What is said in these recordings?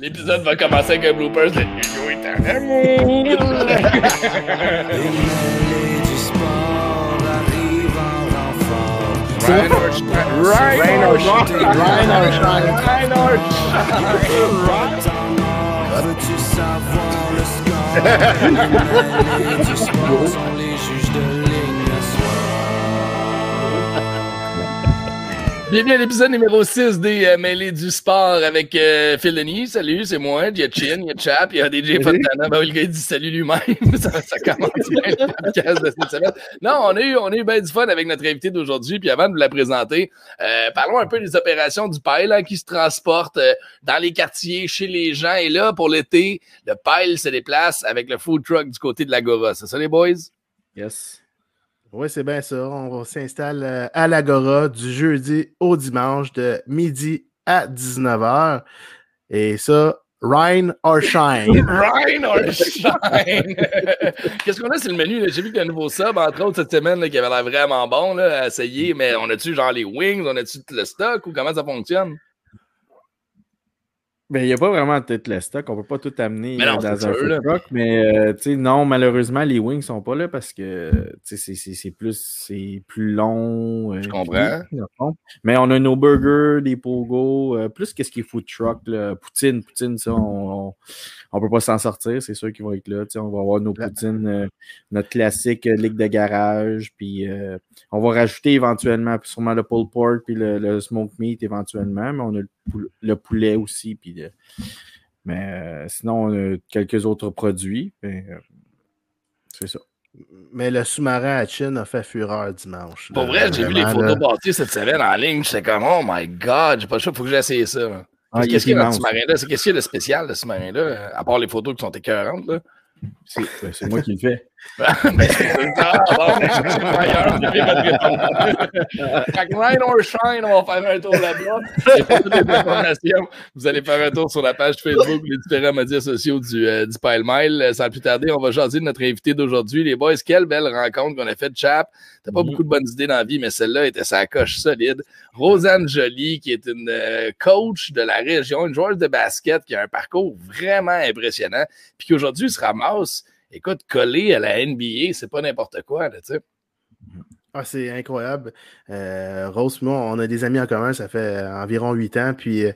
L'épisode va commencer avec un bloopers de Yo est amour. Veux-tu savoir le score? Du sport sont les juges de Bienvenue à l'épisode numéro 6 des euh, Mêlés du sport avec euh, Phil Denis. Salut, c'est moi. Il y a Chin, il y a Chap, il y a DJ Fontana. Ben le gars, il dit salut lui-même. ça, ça commence bien le podcast de cette semaine. Non, on a eu, on a eu bien du fun avec notre invité d'aujourd'hui. Puis avant de vous la présenter, euh, parlons un peu des opérations du pile hein, qui se transportent euh, dans les quartiers, chez les gens. Et là, pour l'été, le pile se déplace avec le food truck du côté de l'Agora. C'est ça, les boys? Yes. Oui, c'est bien ça. On s'installe euh, à l'Agora du jeudi au dimanche de midi à 19h. Et ça, Ryan or Shine. Ryan or shine! Qu'est-ce qu'on a sur le menu? J'ai vu qu'il y a un nouveau sub, entre autres, cette semaine, qui avait l'air vraiment bon à essayer, mais on a-tu genre les wings, on a-tu le stock ou comment ça fonctionne? Ben, il n'y a pas vraiment tout le stock. On peut pas tout amener Mais non, euh, dans un sûr, food là. truck. Mais euh, tu sais, non, malheureusement, les wings sont pas là parce que tu sais, c'est- c'est c'est plus, c'est plus long. euh, Je comprends. Mais on a nos burgers, des pogo, euh, plus qu'est-ce qui est food truck. Là. Poutine, poutine, ça, on, on, on peut pas s'en sortir. C'est sûr qu'ils vont être là. Tu sais, on va avoir nos poutines, euh, notre classique euh, ligue de garage. Puis euh, on va rajouter éventuellement sûrement le pulled pork puis le, le smoked meat éventuellement. Mais on a le, le poulet aussi. Puis le- mais euh, sinon, on a quelques autres produits. mais, euh, c'est ça. Mais le sous-marin à Chin a fait fureur dimanche. Pour vrai, j'ai vu les photos là. passer cette semaine en ligne, j'étais comme, oh my god, j'ai pas le choix, faut que j'essaye ça. Ah, il Qu'est-ce est qu'il y a dans ce sous-marin-là? C'est- Qu'est-ce qu'il y a de spécial, de ce sous-marin-là, à part les photos qui sont écœurantes, là? C'est ben, c'est moi qui le fais. Fait que or Shine, on va faire un tour là-bas. Vous allez faire un tour sur la page Facebook, les différents médias sociaux du, euh, du Pile Mile. Euh, Sans plus tarder, on va jaser de notre invité d'aujourd'hui. Les boys, quelle belle rencontre qu'on a faite, Chap. T'as pas beaucoup de bonnes idées dans la vie, mais celle-là était sa coche solide. Rosanne Joly, qui est une euh, coach de la région, une joueuse de basket qui a un parcours vraiment impressionnant, puis qui aujourd'hui se ramasse, écoute, collée à la NBA, c'est pas n'importe quoi, tu sais. Ah, c'est incroyable. Euh, Rose, moi, on a des amis en commun, ça fait environ huit ans, puis euh,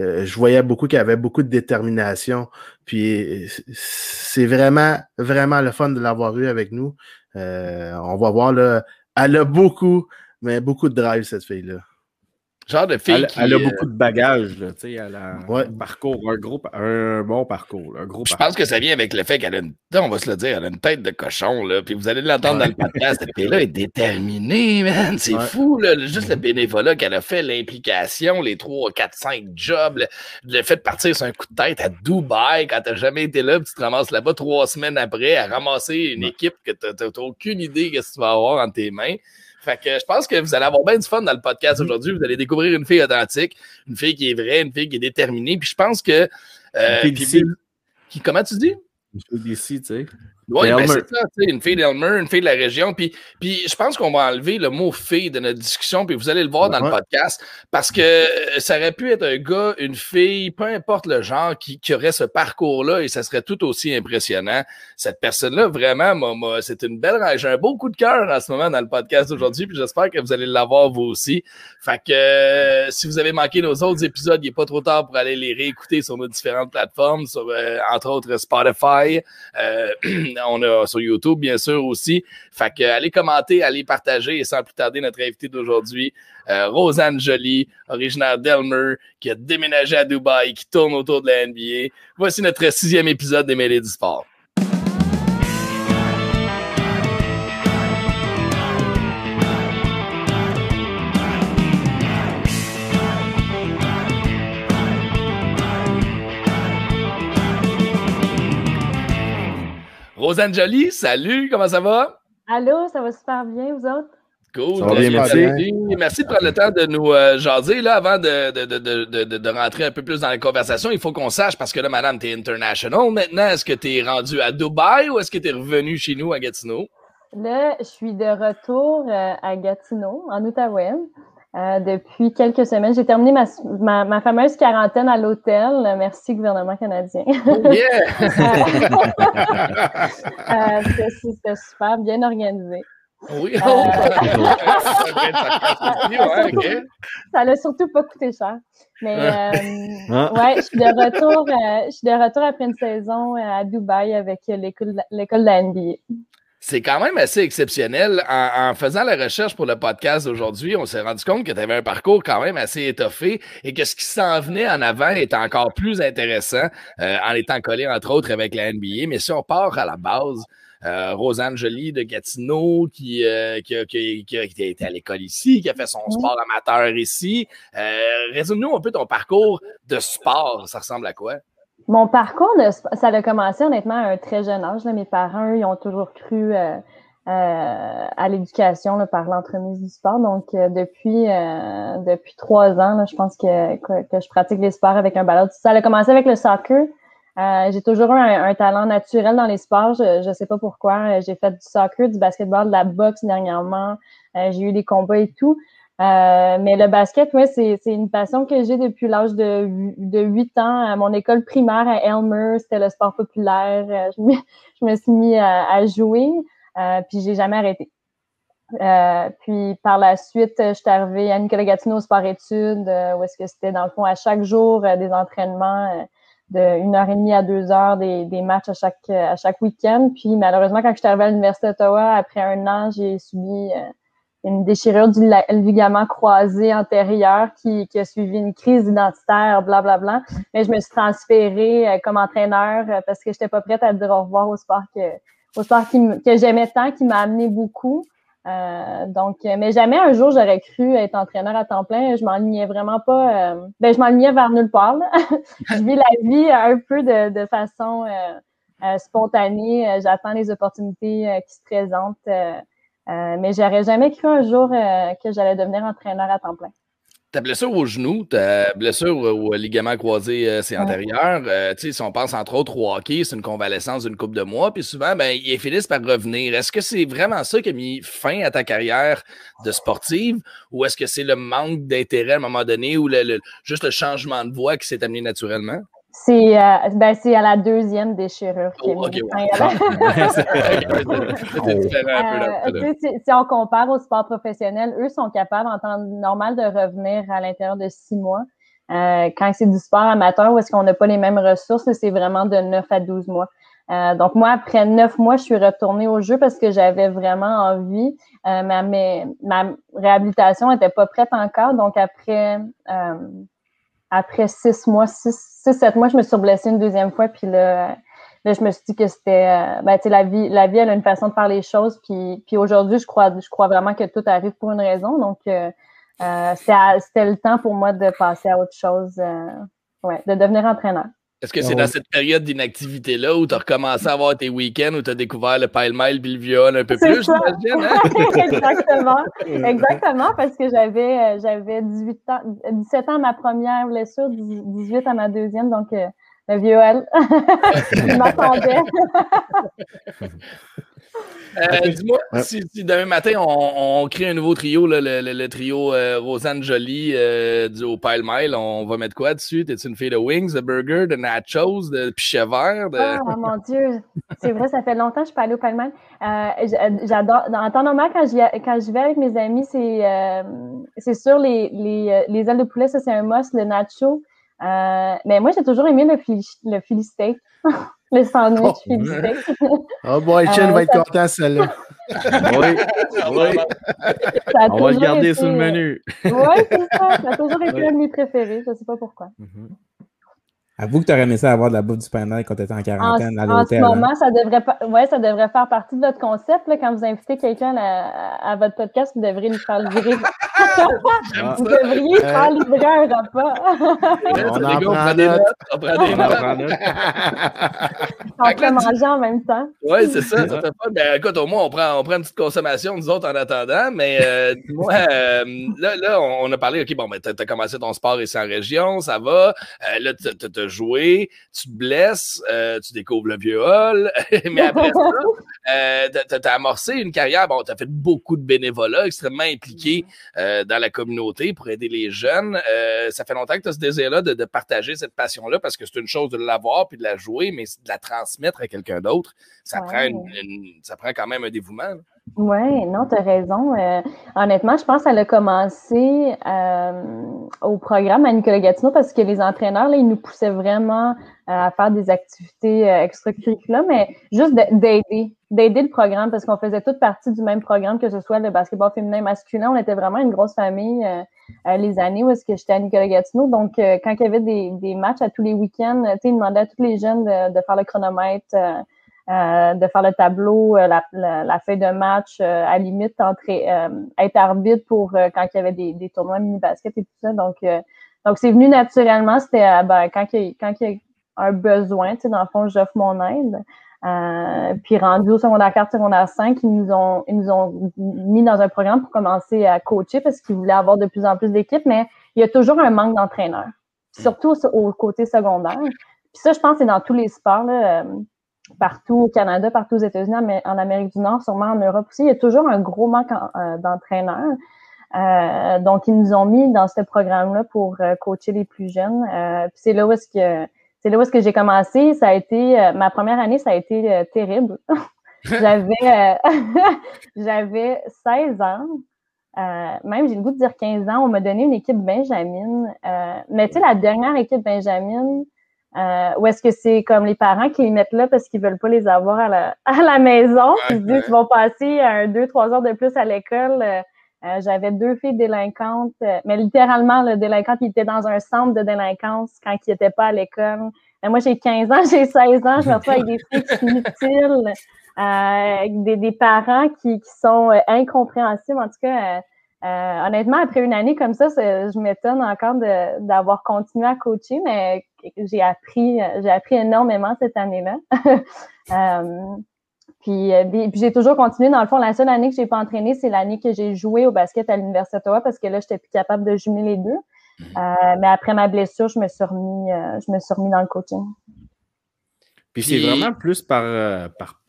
euh, je voyais beaucoup qu'elle avait beaucoup de détermination. Puis euh, c'est vraiment, vraiment le fun de l'avoir eu avec nous. On va voir, là, elle a beaucoup, mais beaucoup de drive, cette fille-là. Genre de fille Elle, qui, elle a euh, beaucoup de bagages. Là, tu sais, elle a Ouais. un parcours, un, gros, un bon parcours. là, Un gros Je parcours. pense que ça vient avec le fait qu'elle a une, on va se le dire, elle a une tête de cochon, là. Puis vous allez l'entendre dans le podcast. Cette fille-là est déterminée, man. C'est Ouais. fou, là. Juste le bénévolat qu'elle a fait, l'implication, les 3, 4, 5 jobs, le, le fait de partir sur un coup de tête à Dubaï quand t'as jamais été là, puis tu te ramasses là-bas trois semaines après à ramasser une équipe que t'as aucune idée ce que tu vas avoir entre tes mains. Fait que je pense que vous allez avoir bien du fun dans le podcast aujourd'hui. Vous allez découvrir une fille authentique, une fille qui est vraie, une fille qui est déterminée. Puis je pense que. euh, Une fille puis- d'ici. qui, comment tu dis? Une fille d'ici, tu sais. Oui, ben c'est ça, une fille d'Elmer, une fille de la région. Puis, puis je pense qu'on va enlever le mot fille de notre discussion, puis vous allez le voir dans le podcast, parce que euh, ça aurait pu être un gars, une fille, peu importe le genre, qui, qui aurait ce parcours-là, et ça serait tout aussi impressionnant. Cette personne-là, vraiment, m'a- c'est une belle... J'ai un beau coup de cœur en ce moment dans le podcast aujourd'hui, puis j'espère que vous allez l'avoir vous aussi. Fait que euh, si vous avez manqué nos autres épisodes, il n'est pas trop tard pour aller les réécouter sur nos différentes plateformes, sur euh, entre autres Spotify. Euh, on a sur YouTube, bien sûr, aussi. Fait que allez commenter, allez partager et sans plus tarder, notre invité d'aujourd'hui, euh, Rosanne Joly, originaire d'Elmer, qui a déménagé à Dubaï, qui tourne autour de la NBA. Voici notre sixième épisode des Mêlées du Sport. Rosanne Joly, salut, comment ça va? Allô, ça va super bien, vous autres? Cool. Ça va bien, Merci. merci. Merci de prendre le temps de nous euh, jaser. Là, avant de, de, de, de, de, de rentrer un peu plus dans la conversation, il faut qu'on sache, parce que là, madame, t'es international maintenant. Est-ce que t'es rendu à Dubaï ou est-ce que t'es revenu chez nous à Gatineau? Là, je suis de retour euh, à Gatineau, en Outaouais. Euh, depuis quelques semaines. J'ai terminé ma, ma, ma, fameuse quarantaine à l'hôtel. Merci, gouvernement canadien. Oh yeah! euh, C'était super bien organisé. Oui, euh, oh. ça l'a surtout pas coûté cher. Mais euh, ah. ouais, je suis de retour, euh, je suis de retour après une saison à Dubaï avec l'école de la NBA. C'est quand même assez exceptionnel. En, faisant la recherche pour le podcast aujourd'hui, on s'est rendu compte que tu avais un parcours quand même assez étoffé et que ce qui s'en venait en avant est encore plus intéressant en étant collé, entre autres, avec la NBA. Mais si on part à la base, euh, Rosanne Jolie de Gatineau qui, euh, qui, qui, qui, a été à l'école ici, qui a fait son sport amateur ici. Euh, Résume-nous un peu ton parcours de sport. Ça ressemble à quoi? Mon parcours, ça a commencé honnêtement à un très jeune âge. Mes parents, eux, ils ont toujours cru euh, euh à l'éducation par l'entremise du sport. Donc, depuis depuis trois ans, là, je pense que, que, je pratique les sports avec un ballon. Ça a commencé avec le soccer. Euh, j'ai toujours eu un, talent naturel dans les sports. Je ne sais pas pourquoi. Euh, j'ai fait du soccer, du basketball, de la boxe dernièrement. Euh, j'ai eu des combats et tout. Mais le basket, ouais, c'est, une passion que j'ai depuis l'âge de, de 8 ans. À mon école primaire à Elmer, c'était le sport populaire. Je me, je me suis mis à, jouer, puis j'ai jamais arrêté. puis par la suite, je suis arrivée à Nicolas Gatineau au sport-études, où est-ce que c'était dans le fond à chaque jour des entraînements de une heure et demie à deux heures des, des matchs à chaque à chaque week-end. Puis malheureusement, quand je suis arrivée à l'Université d'Ottawa, après un an, j'ai subi euh, une déchirure du ligament croisé antérieur qui, qui a suivi une crise identitaire, blablabla. Bla, bla. Mais je me suis transférée euh, comme entraîneur euh, parce que j'étais pas prête à dire au revoir au sport que au sport qui, que j'aimais tant, qui m'a amené beaucoup. Euh, donc, euh, mais jamais un jour j'aurais cru être entraîneur à temps plein. Je m'enlignais vraiment pas. Euh, ben, je m'enlignais vers nulle part. je vis la vie un peu de, de façon euh, spontanée. J'attends les opportunités qui se présentent. Mais j'aurais jamais cru un jour que j'allais devenir entraîneur à temps plein ta blessure au genou, ta blessure au ligament croisé euh, c'est antérieur, euh, si on pense entre autres au hockey, c'est une convalescence d'une couple de mois, puis souvent, ben, ils finissent par revenir. Est-ce que c'est vraiment ça qui a mis fin à ta carrière de sportive, ou est-ce que c'est le manque d'intérêt à un moment donné, ou le, juste le changement de voix qui s'est amené naturellement? C'est euh, ben, à la deuxième déchirure qui oh, okay, Si on compare au sport professionnel, eux sont capables en temps normal de revenir à l'intérieur de six mois. Euh, quand c'est du sport amateur où est-ce qu'on n'a pas les mêmes ressources, c'est vraiment de 9 à 12 mois. Euh, donc moi, après neuf mois, je suis retournée au jeu parce que j'avais vraiment envie. Euh, mais, ma réhabilitation n'était pas prête encore. Donc après euh, après six mois, six, six, sept mois, je me suis blessée une deuxième fois. Puis là, je me suis dit que c'était, euh, ben, tu sais, la vie, la vie, elle a une façon de faire les choses. Puis, puis aujourd'hui, je crois, je crois vraiment que tout arrive pour une raison. Donc, euh, euh c'était le temps pour moi de passer à autre chose, ouais, de devenir entraîneur. Est-ce que c'est dans cette période d'inactivité-là où tu as recommencé à avoir tes week-ends, où tu as découvert le pile-mile puis le viol un peu plus, j'imagine? Hein? Exactement. Exactement, parce que j'avais euh, j'avais 18 ans, 17 ans à ma première blessure, 18 à ma deuxième, donc euh, le viol, je m'attendais. Euh, dis-moi, si, demain matin, on, crée un nouveau trio, le, trio euh, Rosanne Jolie euh, du, au Pile Mile, on va mettre quoi dessus? T'es-tu une fille de wings, de burger, de nachos, de pichet vert? De... Oh mon Dieu! C'est vrai, ça fait longtemps que je suis pas allée au Pile Mile. J'adore. En temps normal, quand je, quand je vais avec mes amis, c'est sûr, les, les, les ailes de poulet, ça c'est un must, le nacho. mais moi, j'ai toujours aimé le, le Philly steak. Le sandwich oh, oh boy, Chen va être euh, content, celle-là. oui, oui. On va le garder sur le menu. oui, c'est ça. Ça a toujours été un de mes préférés. Je ne sais pas pourquoi. Mm-hmm. Avoue que tu aurais aimé ça avoir de la bouffe du panel quand tu étais en quarantaine en, à l'hôtel. En ce moment, ça, devrait ouais, ça devrait faire partie de votre concept. Là, quand vous invitez quelqu'un à, à, votre podcast, vous devriez lui faire livrer. vous devriez euh... faire livrer un repas. on, en prend des notes. On prend des notes. On peut manger en même temps. Oui, c'est ça. ça fait pas... ben, écoute, au moins, on prend, on prend une petite consommation, nous autres, en attendant. Mais euh, moi, euh, là, là, on a parlé, OK, bon, ben, tu as, commencé ton sport ici en région, ça va. Euh, là, tu joué, tu te blesses, euh, tu découvres le vieux hall. mais après ça, tu as, amorcé une carrière. Bon, tu as fait beaucoup de bénévolat, extrêmement impliqué dans la communauté pour aider les jeunes. ça fait longtemps que tu as ce désir-là de, de partager cette passion-là parce que c'est une chose de l'avoir puis de la jouer, mais de la transmettre à quelqu'un d'autre, ça, prend ça prend quand même un dévouement. Oui, non, tu as raison. Euh, honnêtement, je pense qu'elle a commencé euh, au programme à Nicolas Gatineau parce que les entraîneurs, là, ils nous poussaient vraiment euh, à faire des activités extracurriculaires, mais juste d'aider, d'aider le programme parce qu'on faisait toute partie du même programme, que ce soit le basketball féminin masculin. On était vraiment une grosse famille les années où est-ce que j'étais à Nicolas Gatineau. Donc, quand il y avait des, matchs à tous les week-ends, ils demandaient à tous les jeunes de faire le chronomètre euh, de faire le tableau, euh, la, la, feuille de match, euh, à limite entrer, être arbitre pour quand il y avait des, des tournois mini-basket et tout ça. Donc, donc c'est venu naturellement. C'était ben, quand il quand il y a un besoin, tu sais, dans le fond, j'offre mon aide. Euh, puis rendu au secondaire 4, secondaire 5, ils nous ont ils nous ont mis dans un programme pour commencer à coacher parce qu'ils voulaient avoir de plus en plus d'équipes, mais il y a toujours un manque d'entraîneurs, surtout au côté secondaire. Puis ça, je pense, c'est dans tous les sports. Là partout au Canada, partout aux États-Unis, en Amérique du Nord, sûrement en Europe aussi. Il y a toujours un gros manque euh, d'entraîneurs. Euh, donc, ils nous ont mis dans ce programme-là pour euh, coacher les plus jeunes. c'est là où c'est là où j'ai commencé. Ça a été ma première année, ça a été terrible. j'avais j'avais 16 ans. même j'ai le goût de dire 15 ans, on m'a donné une équipe Benjamin. mais tu sais, la dernière équipe Benjamin, euh, ou est-ce que c'est comme les parents qui les mettent là parce qu'ils veulent pas les avoir à la, à la maison? ils disent qu'ils vont passer un, deux, trois heures de plus à l'école. Euh, euh, j'avais deux filles délinquantes, mais littéralement, le délinquant qui était dans un centre de délinquance quand ils n'étaient pas à l'école. moi, j'ai 15 ans, j'ai 16 ans, je me retrouve avec des filles inutiles, des, des parents qui, qui sont incompréhensibles. En tout cas, euh, honnêtement, après une année comme ça, je m'étonne encore d'avoir continué à coacher, mais j'ai appris, j'ai appris énormément cette année-là. Euh, puis, puis j'ai toujours continué. Dans le fond, la seule année que j'ai pas entraîné, c'est l'année que j'ai joué au basket à l'Université d'Ottawa parce que là, j'étais plus capable de jumeler les deux. Euh, mais après ma blessure, je me suis remis, je me suis remis dans le coaching. Puis c'est vraiment plus par, euh, par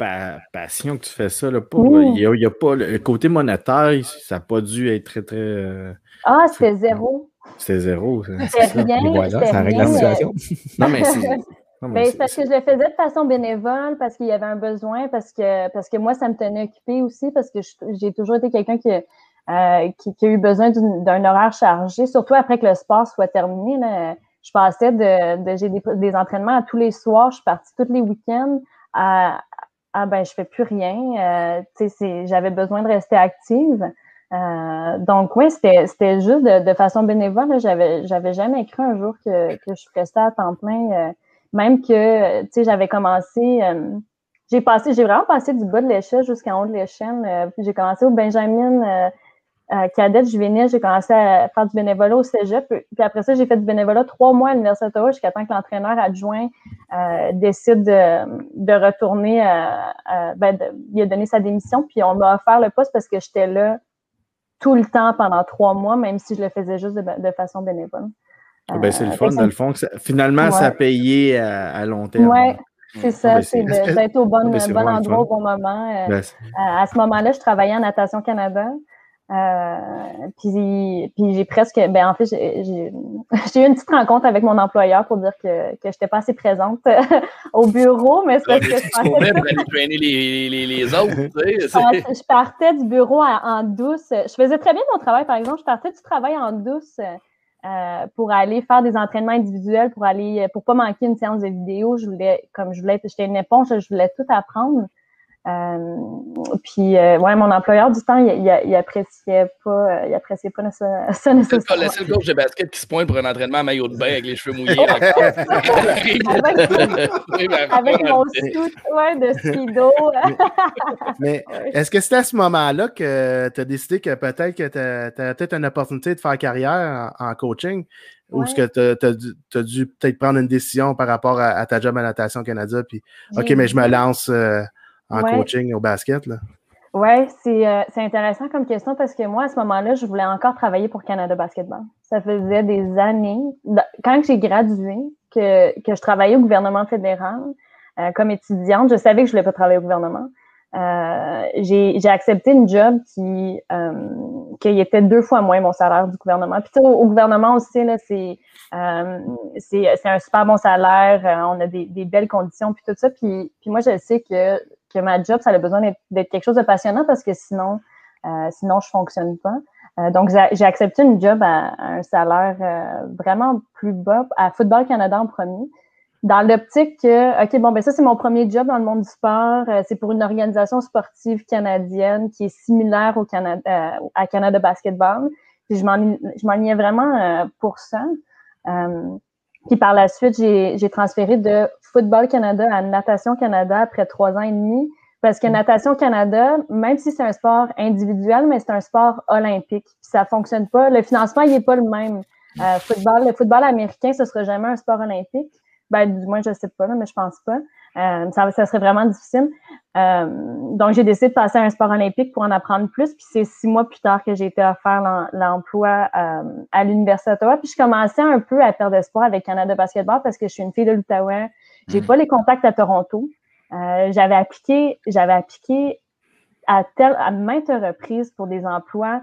passion que tu fais ça. Là, il n'y a, pas le côté monétaire, ça n'a pas dû être très, très. Euh, ah, c'était zéro. C'était zéro. C'était rien. Voilà, ça règle la situation. non, mais c'est. Ben, parce que je le faisais de façon bénévole, parce qu'il y avait un besoin, parce que, parce que moi, ça me tenait occupé aussi, parce que j'ai toujours été quelqu'un qui, euh, qui, qui, a eu besoin d'un horaire chargé, surtout après que le sport soit terminé. Là je passais de, j'ai des, entraînements à tous les soirs, je suis partie tous les week-ends à, à ben je fais plus rien. Euh, j'avais besoin de rester active. Euh, donc oui, c'était juste de, façon bénévole. J'avais jamais cru un jour que, que je ferais ça à temps plein. Euh, même que tu sais, j'avais commencé. j'ai passé, j'ai vraiment passé du bas de l'échelle jusqu'en haut de l'échelle. j'ai commencé au Benjamin euh, cadette juvénile, j'ai commencé à faire du bénévolat au cégep. Puis après ça, j'ai fait du bénévolat trois mois à l'Université d'Ottawa jusqu'à temps que l'entraîneur adjoint euh, décide de, de retourner, euh, ben il a donné sa démission. Puis on m'a offert le poste parce que j'étais là tout le temps pendant trois mois, même si je le faisais juste de, façon bénévole. Ah ben, c'est le fun, dans le fond. finalement, ça a payé à, long terme. Oui, c'est ça, ah, ben, c'est d'être au bon, bon endroit au bon moment. Ben, à ce moment-là, je travaillais en Natation Canada. Euh, puis, puis j'ai presque, ben en fait, j'ai eu une petite rencontre avec mon employeur pour dire que, que je n'étais pas assez présente au bureau, mais c'est parce que je partais... les, les, les, autres, tu sais, je partais du bureau en douce. Je faisais très bien mon travail, par exemple. Je partais du travail en douce euh, pour aller faire des entraînements individuels, pour aller, pour pas manquer une séance de vidéo. Je voulais, comme je voulais, j'étais une éponge, je voulais tout apprendre. Euh, puis, euh, ouais, mon employeur du temps, il, il, il appréciait pas, il appréciait pas ça, ça nécessairement. le seul coach de basket qui se pointe pour un entraînement à maillot de bain avec les cheveux mouillés. avec, avec mon suit, ouais, de speedo. Mais est-ce que c'est à ce moment-là que tu as décidé que peut-être que tu as, peut-être une opportunité de faire carrière en, en coaching? Ou est-ce que tu as, dû, t'as dû peut-être prendre une décision par rapport à, à ta job à Natation Canada? Puis, OK, mais je me lance euh, en Ouais. coaching au basket. Là. Oui, c'est euh, c'est intéressant comme question parce que moi, à ce moment-là, je voulais encore travailler pour Canada Basketball. Ça faisait des années, quand j'ai gradué, que, que je travaillais au gouvernement fédéral euh, comme étudiante. Je savais que je voulais pas travailler au gouvernement. Euh, j'ai accepté une job qui, qui était deux fois moins mon salaire du gouvernement. Puis au, au gouvernement aussi, c'est un super bon salaire, on a des, des belles conditions, puis tout ça. Puis, puis moi, je sais que ma job, ça a besoin d'être- quelque chose de passionnant parce que sinon, euh, sinon je fonctionne pas. Euh, donc, j'ai accepté une job à, un salaire euh, vraiment plus bas à Football Canada en premier. Dans l'optique que, OK, bon, ben ça, c'est mon premier job dans le monde du sport. Euh, c'est pour une organisation sportive canadienne qui est similaire au Canada, à Canada Basketball. Puis je m'en- je m'enlignais vraiment pour ça. Puis par la suite, j'ai transféré de Football Canada à Natation Canada après trois ans et demi. Parce que Natation Canada, même si c'est un sport individuel, mais c'est un sport olympique. Puis ça fonctionne pas. Le financement, il est pas le même. Euh, football, le football américain, ce sera jamais un sport olympique. Ben, du moins, je sais pas, mais je pense pas. Euh, ça, ça serait vraiment difficile. Euh, donc, j'ai décidé de passer à un sport olympique pour en apprendre plus. Puis c'est six mois plus tard que j'ai été offert l'em- l'emploi euh, à l'Université d'Ottawa. Puis je commençais un peu à perdre espoir avec Canada Basketball parce que je suis une fille de l'Outaouais. J'ai Mhm. pas les contacts à Toronto. J'avais appliqué, j'avais appliqué à tel, à maintes reprises pour des emplois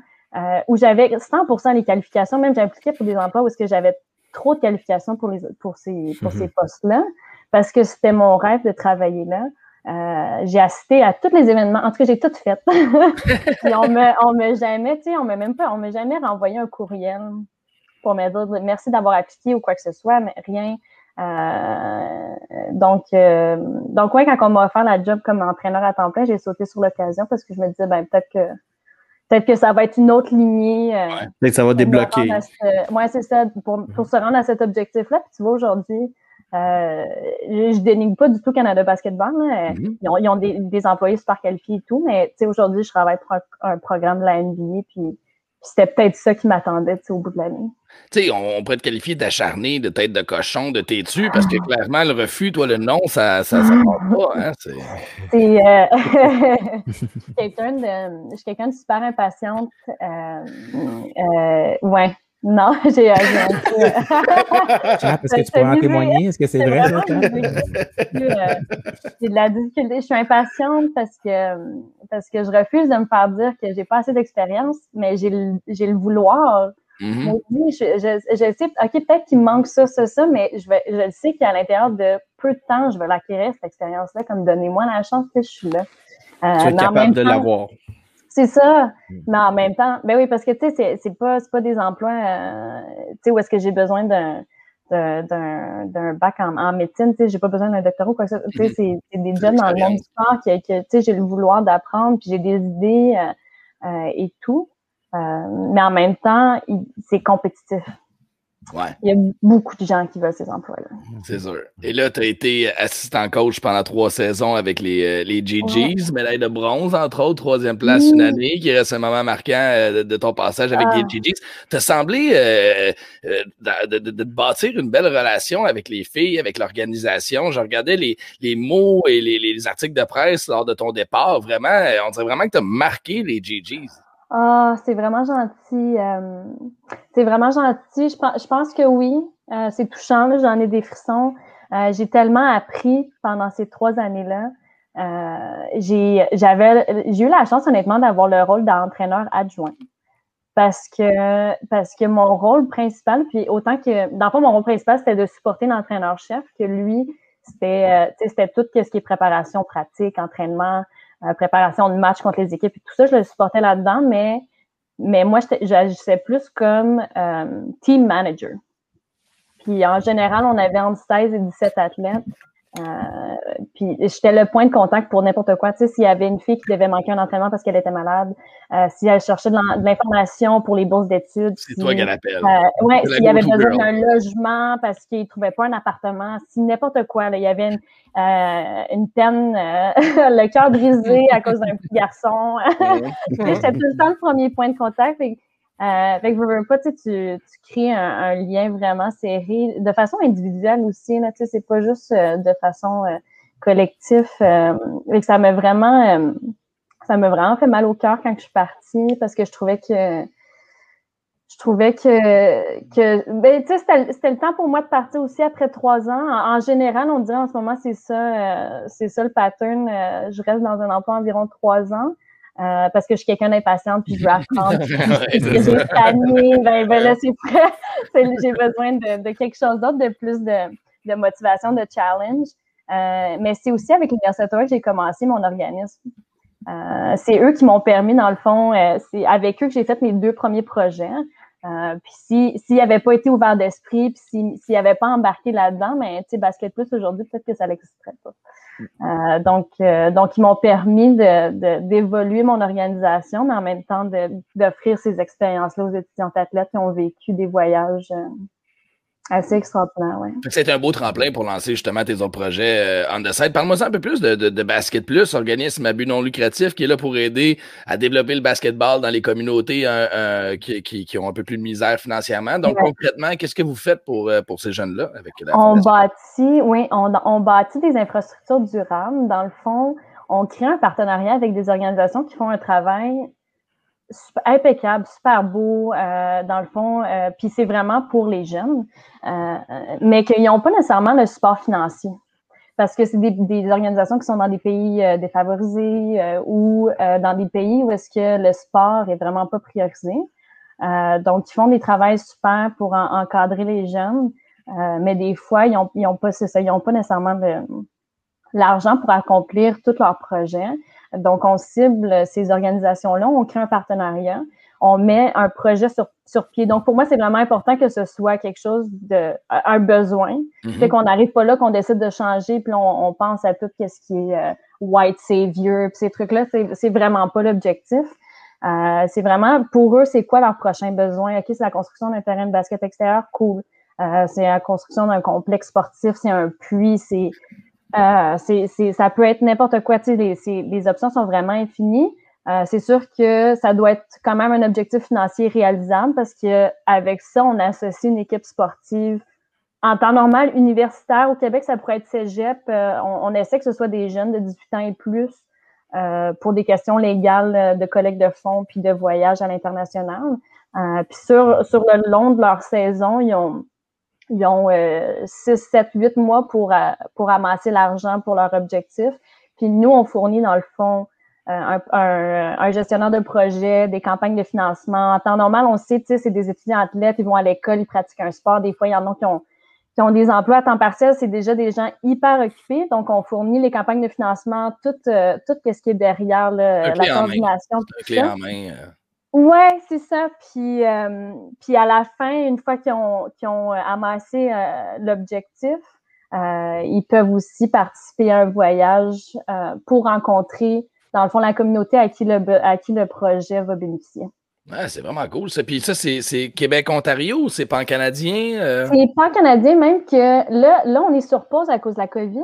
où j'avais 100% les qualifications. Même j'appliquais pour des emplois où est-ce que j'avais trop de qualifications pour les pour ces pour ces postes-là parce que c'était mon rêve de travailler là. Euh, j'ai assisté à tous les événements. En tout cas, j'ai tout fait. Puis on me, on me jamais, tu sais, on m'a même pas, on m'a jamais renvoyé un courriel pour me dire merci d'avoir appliqué ou quoi que ce soit, mais rien. Euh, donc, euh, donc ouais, quand on m'a offert la job comme entraîneur à temps plein, j'ai sauté sur l'occasion parce que je me disais, ben peut-être que peut-être que ça va être une autre lignée. euh, Peut-être que ça va débloquer. ce- ouais, c'est ça, pour, pour se rendre à cet objectif-là. Puis tu vois, aujourd'hui, euh, je, dénigre pas du tout Canada Basketball. là. Mhm. Ils ont, ils ont des, des employés super qualifiés et tout, mais aujourd'hui, je travaille pour un, un programme de la NBA, puis, c'était peut-être ça qui m'attendait, au bout de l'année. Tu sais, on, on pourrait te qualifier d'acharné, de tête de cochon, de têtu, parce que clairement, le refus, toi, le non, ça ça, ça part pas. Hein? C'est- euh, je suis quelqu'un de, je suis quelqu'un de super impatiente. Euh, euh, ouais. Non, j'ai euh, un peu. Chap, est-ce que tu pourrais en témoigner? Est-ce que c'est vrai, ça. Euh, J'ai de la difficulté. Je suis impatiente parce que parce que je refuse de me faire dire que j'ai pas assez d'expérience, mais j'ai le, j'ai le vouloir. Mhm. Moi aussi, je, je, je sais, OK, peut-être qu'il me manque ça, ça, ça, mais je, vais, je le sais qu'à l'intérieur de peu de temps, je vais l'acquérir, cette expérience-là, comme donnez-moi la chance que je suis là. Euh, Tu es capable de temps- l'avoir. C'est ça. Mm. Mais en même temps, ben oui, parce que tu sais, c'est- pas, c'est pas des emplois, euh, tu sais, où est-ce que j'ai besoin d'un d'un- bac en, en médecine, tu sais, j'ai pas besoin d'un doctorat ou quoi que ce soit. Tu sais, Mhm. c'est des jobs dans le monde du sport que, que tu sais, j'ai le vouloir d'apprendre, puis j'ai des idées euh, euh, et tout. Euh, mais en même temps, c'est compétitif. Ouais, Il y a beaucoup de gens qui veulent ces emplois-là. c'est sûr. Et là, tu as été assistant coach pendant trois saisons avec les, euh, les GGs, médaille de bronze, entre autres, troisième place Oui. une année, qui reste un moment marquant euh, de, ton passage avec Ah. les GGs. T'as semblé euh, euh, de, de- de bâtir une belle relation avec les filles, avec l'organisation. Je regardais les, les mots et les, les articles de presse lors de ton départ. Vraiment, on dirait vraiment que tu as marqué les GGs. Ah, c'est vraiment gentil. euh, c'est vraiment gentil. Je, pense- que oui. Euh, c'est touchant. J'en ai des frissons. Euh, j'ai tellement appris pendant ces trois années-là. J'ai, j'ai eu la chance honnêtement d'avoir le rôle d'entraîneur adjoint. Parce que, parce que mon rôle principal, puis autant que, dans le fond, mon rôle principal, c'était de supporter l'entraîneur-chef, que lui, c'était, c'était tout ce qui est préparation pratique, entraînement, préparation de match contre les équipes et tout ça, je le supportais là-dedans, mais, mais moi, j'agissais plus comme euh, team manager. Puis en général, on avait entre 16 et 17 athlètes. Euh, puis j'étais le point de contact pour n'importe quoi. Tu sais, s'il y avait une fille qui devait manquer un entraînement parce qu'elle était malade, euh, si elle cherchait de l'information pour les bourses d'études. C'est si- toi qu'elle appelle. euh, ouais, s'il y avait besoin d'un logement parce qu'il ne trouvait pas un appartement, si n'importe quoi, là, il y avait une, euh, une peine, euh, le cœur brisé à cause d'un petit garçon. J'étais tout le temps le premier point de contact. Euh, fait que veux, pas, tu, tu crées un, un lien vraiment serré, de façon individuelle aussi. Là, tu sais, c'est pas juste euh, de façon euh, collective. Euh, fait que ça m'a vraiment, euh, ça m'a vraiment fait mal au cœur quand je suis partie parce que je trouvais que je trouvais que, que ben, c'était, c'était le temps pour moi de partir aussi après trois ans. En, en général, on dirait en ce moment, c'est ça, euh, c'est ça le pattern. Euh, je reste dans un emploi environ trois ans. Euh, parce que je suis quelqu'un d'impatiente, puis je veux apprendre. j'ai ben, ben là, c'est prêt. J'ai besoin de, de quelque chose d'autre, de plus de, de motivation, de challenge. Euh, mais c'est aussi avec l'Université que j'ai commencé mon organisme. Euh, c'est eux qui m'ont permis, dans le fond, c'est avec eux que j'ai fait mes deux premiers projets. Puis si s'ils n'avaient pas été ouverts d'esprit, puis si- s'ils n'avaient pas embarqué là-dedans, mais tu sais, Basket Plus aujourd'hui, peut-être que ça n'existerait pas. Euh, donc, euh, donc, ils m'ont permis d'évoluer mon organisation, mais en même temps d'offrir ces expériences-là aux étudiants athlètes qui ont vécu des voyages euh, assez. Fait que C'est un beau tremplin pour lancer justement tes autres projets euh, on the side. Parle-moi un peu plus de, de, de Basket Plus, organisme à but non lucratif qui est là pour aider à développer le basketball dans les communautés euh, euh, qui, qui, qui ont un peu plus de misère financièrement. Donc Ouais. concrètement, qu'est-ce que vous faites pour, euh, pour ces jeunes-là avec la On bâtit, oui, on, on bâtit des infrastructures durables. Dans le fond, on crée un partenariat avec des organisations qui font un travail impeccable, super beau, euh, dans le fond. euh, Puis c'est vraiment pour les jeunes, euh, mais qu'ils n'ont pas nécessairement le support financier. Parce que c'est des, organisations qui sont dans des pays défavorisés ou dans des pays où est-ce que le sport est vraiment pas priorisé. Donc, ils font des travails super pour en- encadrer les jeunes. Mais des fois, ils n'ont pas, pas nécessairement l'argent pour accomplir tous leurs projets. Donc, on cible ces organisations-là, on crée un partenariat, on met un projet sur, sur pied. Donc, pour moi, c'est vraiment important que ce soit quelque chose de un besoin. Fait qu'on n'arrive pas là, qu'on décide de changer, puis on, on pense à tout ce qui est euh, white savior, puis ces trucs-là, c'est c'est vraiment pas l'objectif. Euh, c'est vraiment pour eux, c'est quoi leur prochain besoin? OK, c'est la construction d'un terrain de basket extérieur, cool. Euh, c'est la construction d'un complexe sportif, c'est un puits, c'est euh, ça peut être n'importe quoi. Tu sais, les, options sont vraiment infinies. Euh, c'est sûr que ça doit être quand même un objectif financier réalisable parce que avec ça, on associe une équipe sportive en temps normal universitaire au Québec, ça pourrait être cégep. Euh, on, on essaie que ce soit des jeunes de 18 ans et plus pour des questions légales de collecte de fonds puis de voyage à l'international. Puis sur, sur le long de leur saison, ils ont ils ont euh, 6, 7, 8 mois pour, euh, pour amasser l'argent pour leur objectif. Puis nous, on fournit dans le fond euh, un, un, un gestionnaire de projet, des campagnes de financement. En temps normal, on sait, tu sais, c'est des étudiants athlètes, ils vont à l'école, ils pratiquent un sport. Des fois, il y en a qui ont, qui ont des emplois à temps partiel. C'est déjà des gens hyper occupés. Donc, on fournit les campagnes de financement, tout, euh, tout ce qui est derrière la coordination. Un tout clé ça. en main. euh. Ouais, c'est ça. Puis, euh, puis à la fin, une fois qu'ils ont, euh, amassé euh, l'objectif, euh, ils peuvent aussi participer à un voyage pour rencontrer, dans le fond, la communauté à qui le, be- à qui le projet va bénéficier. Ouais, c'est vraiment cool. Ça. Puis ça, c'est, Québec-Ontario ou c'est pan-canadien? C'est pas canadien, même que là, là, on est sur pause à cause de la COVID.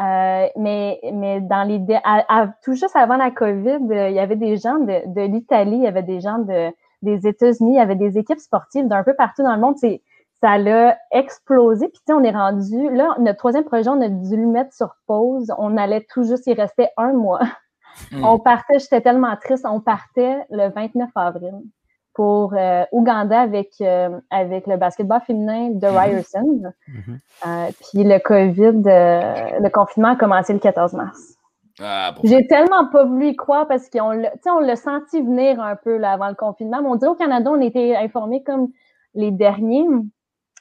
Euh, mais, mais dans les dé- à- à- tout juste avant la COVID, euh, il y avait des gens de, de l'Italie, il y avait des gens de, des États-Unis, il y avait des équipes sportives d'un peu partout dans le monde. C'est, ça l'a explosé. Puis, tu sais, on est rendu. Là, notre troisième projet, on a dû le mettre sur pause. On allait tout juste, il restait un mois. Hmm. On partait, j'étais tellement triste, on partait le 29 avril pour euh, Ouganda avec, euh, avec le basketball féminin de Ryerson. Mhm. Euh, puis le COVID, le confinement a commencé le 14 mars. Ah, bon. J'ai tellement pas voulu y croire parce qu'on l'a, senti venir un peu là, avant le confinement. Mais on dirait au Canada, on était informés comme les derniers.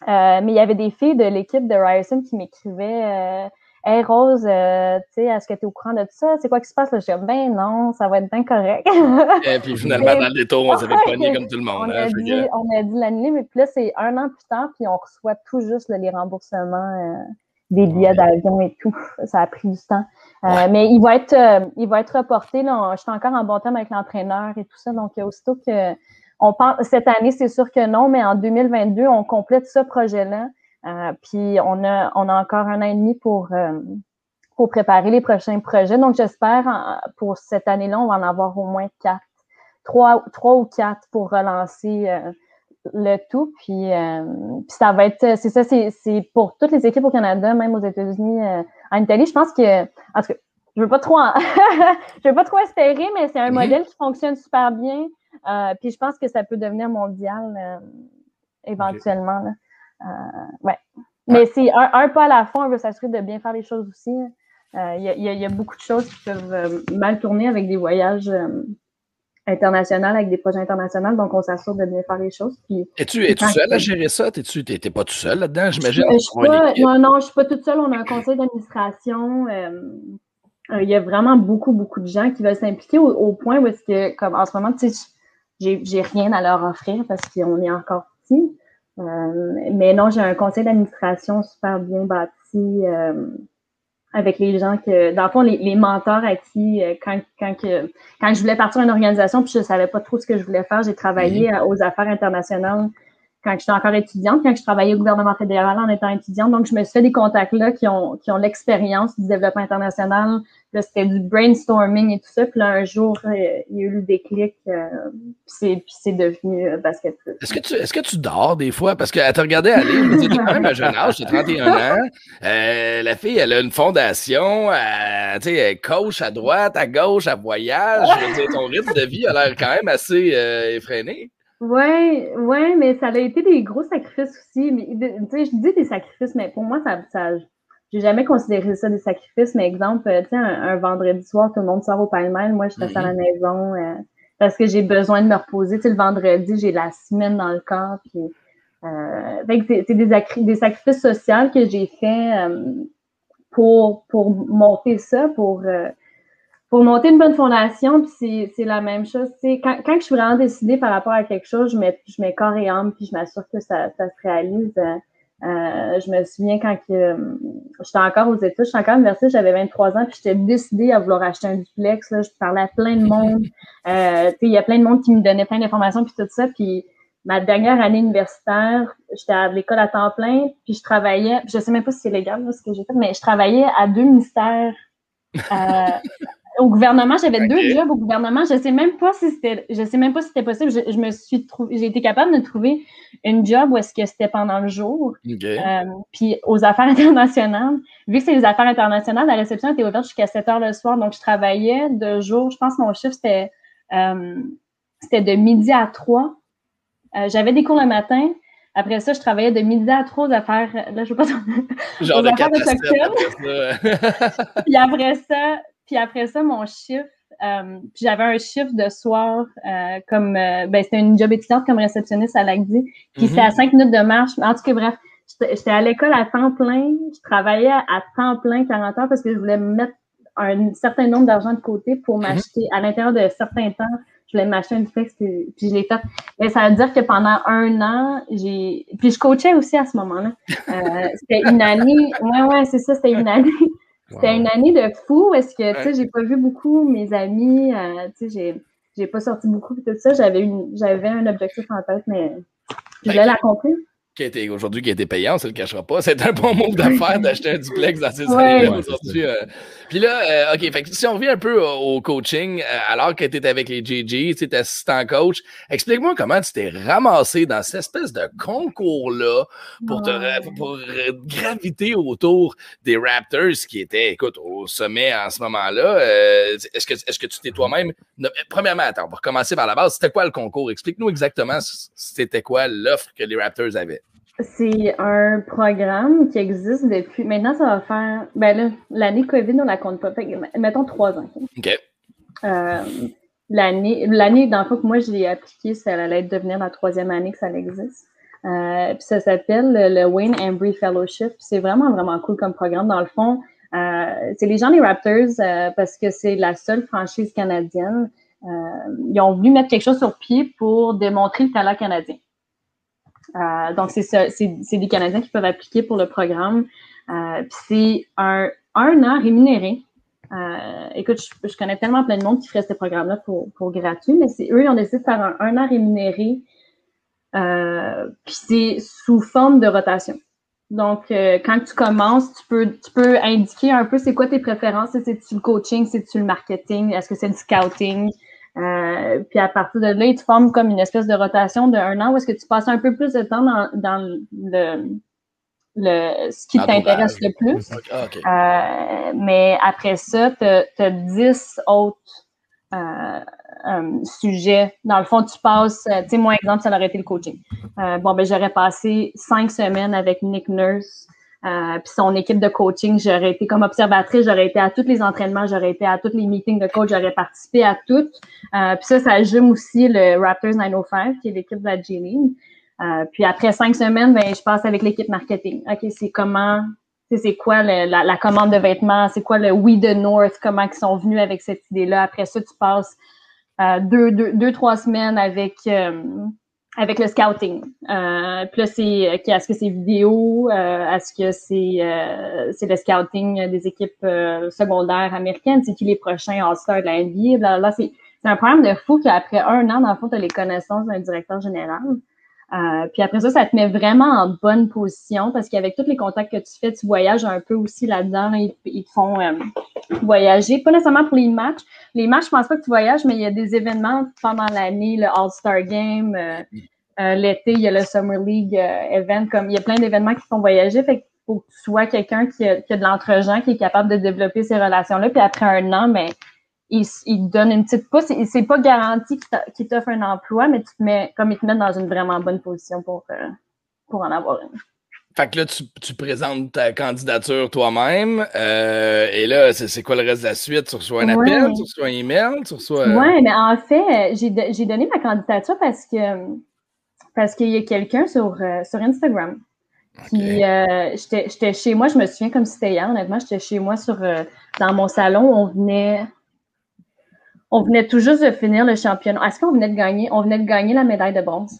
Mais il y avait des filles de l'équipe de Ryerson qui m'écrivaient Hey Rose, euh, tu sais, est-ce que tu es au courant de tout ça? C'est quoi qui se passe? Là? Je dis ben non, ça va être bien correct. Et puis finalement, dans le détour, on s'avait pogné comme tout le monde. on, hein, a dit, que- on a dit l'annuler, mais puis là, c'est un an plus tard, puis on reçoit tout juste là, les remboursements euh, des billets d'avion et tout. Ça a pris du temps. Euh, mais il va être euh, il va être reporté. Là. Je suis encore en bon terme avec l'entraîneur et tout ça. Donc, aussitôt que on pense cette année, c'est sûr que non, mais en 2022, on complète ce projet-là. Euh, puis on a on a encore un an et demi pour pour préparer les prochains projets. Donc, j'espère pour cette année-là, on va en avoir au moins quatre, trois, trois ou quatre pour relancer le tout. Puis, euh, puis ça va être, c'est ça, c'est pour toutes les équipes au Canada, même aux États-Unis, euh, en Italie. Je pense que, en tout cas, je veux pas trop, je veux pas trop espérer, mais c'est un mhm. modèle qui fonctionne super bien. Euh, puis je pense que ça peut devenir mondial éventuellement. Ouais. Mais c'est un, pas à la fois, on veut s'assurer de bien faire les choses aussi. Il y, y, a beaucoup de choses qui peuvent mal tourner avec des voyages international avec des projets internationaux, donc on s'assure de bien faire les choses. Es-tu es seul à gérer ça? Tu n'es pas tout seul là-dedans, j'imagine? Non, non, je ne suis pas toute seule. On a un conseil d'administration. Euh, euh, il y a vraiment beaucoup, beaucoup de gens qui veulent s'impliquer au, point où est-ce que, comme en ce moment, tu sais, j'ai rien à leur offrir parce qu'on est encore petit. Euh, mais non, j'ai un conseil d'administration super bien bâti avec les gens que, dans le fond, les, les mentors à qui, euh, quand, quand, que, quand je voulais partir d'une organisation puis je savais pas trop ce que je voulais faire, j'ai travaillé mhm. aux affaires internationales quand j'étais encore étudiante, quand je travaillais au gouvernement fédéral en étant étudiante. Donc, je me suis fait des contacts là qui ont, qui ont l'expérience du développement international. Là, c'était du brainstorming et tout ça. Puis là, un jour, euh, il y a eu le déclic. Euh, puis c'est devenu euh, basket. Est-ce que, tu, est-ce que tu dors des fois? Parce qu'elle te regardait aller, tu quand même un jeune âge, tu 31 ans. Euh, la fille, elle a une fondation, tu sais, elle coach à droite, à gauche, à voyage. ton rythme de vie a l'air quand même assez effréné. Ouais, ouais, mais ça a été des gros sacrifices aussi. Mais, je dis des sacrifices, mais pour moi, ça, ça j'ai jamais considéré ça des sacrifices. Mais exemple, tu sais, un, vendredi soir, tout le monde sort au Palmel. Moi, je reste à la maison euh, parce que j'ai besoin de me reposer. Tu sais, le vendredi, j'ai la semaine dans le corps. Puis, euh, c'est des, des sacrifices sociaux que j'ai fait euh, pour, pour monter ça, pour euh, pour monter une bonne fondation, puis c'est la même chose. Quand, quand je suis vraiment décidée par rapport à quelque chose, je mets, je mets corps et âme, puis je m'assure que ça, ça, se réalise. Euh, je me souviens quand euh, j'étais encore aux études, j'étais encore à l'université, j'avais 23 ans, puis j'étais décidée à vouloir acheter un duplex. Là, je parlais à plein de monde. Euh, il y a plein de monde qui me donnait plein d'informations, puis tout ça. Puis ma dernière année universitaire, j'étais à l'école à temps plein, puis je travaillais, je sais même pas si c'est légal ce que j'ai fait, mais je travaillais à deux ministères. Au gouvernement, j'avais deux jobs au gouvernement. Je sais même pas si c'était, je sais même pas si c'était possible. Je, me suis j'ai été capable de trouver une job où est-ce que c'était pendant le jour. Euh, puis aux affaires internationales, vu que c'est les affaires internationales, la réception était ouverte jusqu'à 7 heures le soir. Donc, je travaillais de jour. Je pense que mon chiffre, c'était, euh, c'était de midi à 3. Euh, j'avais des cours le matin. Après ça, je travaillais de midi à 3 aux affaires, là, je veux pas Genre aux de affaires Puis après ça, puis après ça, mon chiffre, euh, puis j'avais un chiffre de soir euh, comme euh, ben c'était une job étudiante comme réceptionniste à l'ACDI. Puis c'était à cinq minutes de marche. En tout cas, bref, j'étais à l'école à temps plein. Je travaillais à temps plein 40 heures parce que je voulais mettre un certain nombre d'argent de côté pour mhm. m'acheter à l'intérieur de certains temps. Je voulais m'acheter un duplex, puis, puis je l'ai fait. Mais ça veut dire que pendant un an, j'ai. Puis je coachais aussi à ce moment-là. c'était une année. Ouais, ouais, c'est ça, c'était une année. C'était une année de fou. Est-ce que, tu sais, j'ai pas vu beaucoup mes amis, euh, tu sais, j'ai, j'ai pas sorti beaucoup tout ça. J'avais une, j'avais un objectif en tête, mais je voulais l'accomplir qui a été aujourd'hui qui a été payant, on ne le cachera pas. C'est un bon move d'affaires d'acheter un duplex dans ces années aujourd'hui. Euh. Puis là, euh, OK, fait si on revient un peu au, coaching, euh, alors que tu étais avec les JG, tu étais assistant coach, explique-moi comment tu t'es ramassé dans cette espèce de concours-là pour, te, pour graviter autour des Raptors qui étaient, écoute, au sommet en ce moment-là. est-ce que, est-ce que tu t'es toi-même... Premièrement, attends, on va recommencer par la base. C'était quoi le concours? Explique-nous exactement c'était quoi l'offre que les Raptors avaient. C'est un programme qui existe depuis. Maintenant, ça va faire. Ben là, l'année COVID, on la compte pas. mettons trois ans. OK? Euh, l'année, l'année dans le que moi, je l'ai appliqué, ça allait devenir la troisième année que ça existe. Euh, puis ça s'appelle le, Wayne Embry Fellowship. C'est vraiment, vraiment cool comme programme. Dans le fond, euh, c'est les gens des Raptors parce que c'est la seule franchise canadienne. ils ont voulu mettre quelque chose sur pied pour démontrer le talent canadien. Euh, donc, c'est des Canadiens qui peuvent appliquer pour le programme. Euh, puis c'est un, un an rémunéré. Euh, écoute, je, connais tellement plein de monde qui ferait ce programme-là pour, pour gratuit, mais c'est eux, ils ont décidé de faire un, un an rémunéré. Puis c'est sous forme de rotation. Donc, quand tu commences, tu peux, tu peux indiquer un peu c'est quoi tes préférences. C'est-tu le coaching, c'est-tu le marketing, est-ce que c'est le scouting? Euh, puis à partir de là, ils te forment comme une espèce de rotation de un an où est-ce que tu passes un peu plus de temps dans, dans le, le, ce qui t'intéresse le plus. Okay. Euh, mais après ça, tu as, 10 autres euh, sujets. Dans le fond, tu passes, tu sais, moi, exemple, ça aurait été le coaching. Bon, ben, j'aurais passé cinq semaines avec Nick Nurse, euh, puis son équipe de coaching, j'aurais été comme observatrice, j'aurais été à tous les entraînements, j'aurais été à tous les meetings de coach, j'aurais participé à toutes. Euh, puis ça, ça ajoute aussi le Raptors 905, qui est l'équipe de la G-League. Euh, puis après cinq semaines, ben, je passe avec l'équipe marketing. OK, c'est comment, c'est quoi le, la, la, commande de vêtements, c'est quoi le We the North, comment ils sont venus avec cette idée-là? Après ça, tu passes euh, deux, deux, deux, trois semaines avec euh, avec le scouting. Euh, puis là, c'est est-ce que c'est vidéo, euh, est-ce que c'est euh, c'est le scouting des équipes euh, secondaires américaines, c'est qui les prochains All-Stars de la NBA, là c'est un programme de fou qu'après un an, dans le fond, tu as les connaissances d'un directeur général. Euh, puis après ça, ça te met vraiment en bonne position parce qu'avec tous les contacts que tu fais, tu voyages un peu aussi là-dedans. Ils, ils, te font euh, voyager, pas nécessairement pour les matchs. Les matchs, je pense pas que tu voyages, mais il y a des événements pendant l'année, le All-Star Game, euh, euh l'été, il y a le Summer League euh, event, comme il y a plein d'événements qui font voyager. Fait qu'il faut que tu sois quelqu'un qui a, qui a de l'entre-gens, qui est capable de développer ces relations-là. Puis après un an, ben il, il donne une petite pousse. C'est pas garanti qu'il t'offre un emploi, mais tu te mets, comme il te met dans une vraiment bonne position pour, euh, pour en avoir une. Fait que là, tu, tu présentes ta candidature toi-même. Euh, et là, c'est quoi le reste de la suite? Tu reçois un appel, ouais. tu reçois un email, tu reçois. Euh... Oui, mais en fait, j'ai donné ma candidature parce que parce qu'il y a quelqu'un sur, euh, sur Instagram. Okay. Puis euh, j'étais chez moi, je me souviens comme si c'était hier, honnêtement, j'étais chez moi sur dans mon salon, on venait on venait tout juste de finir le championnat. Est-ce qu'on venait de gagner? On venait de gagner la médaille de bronze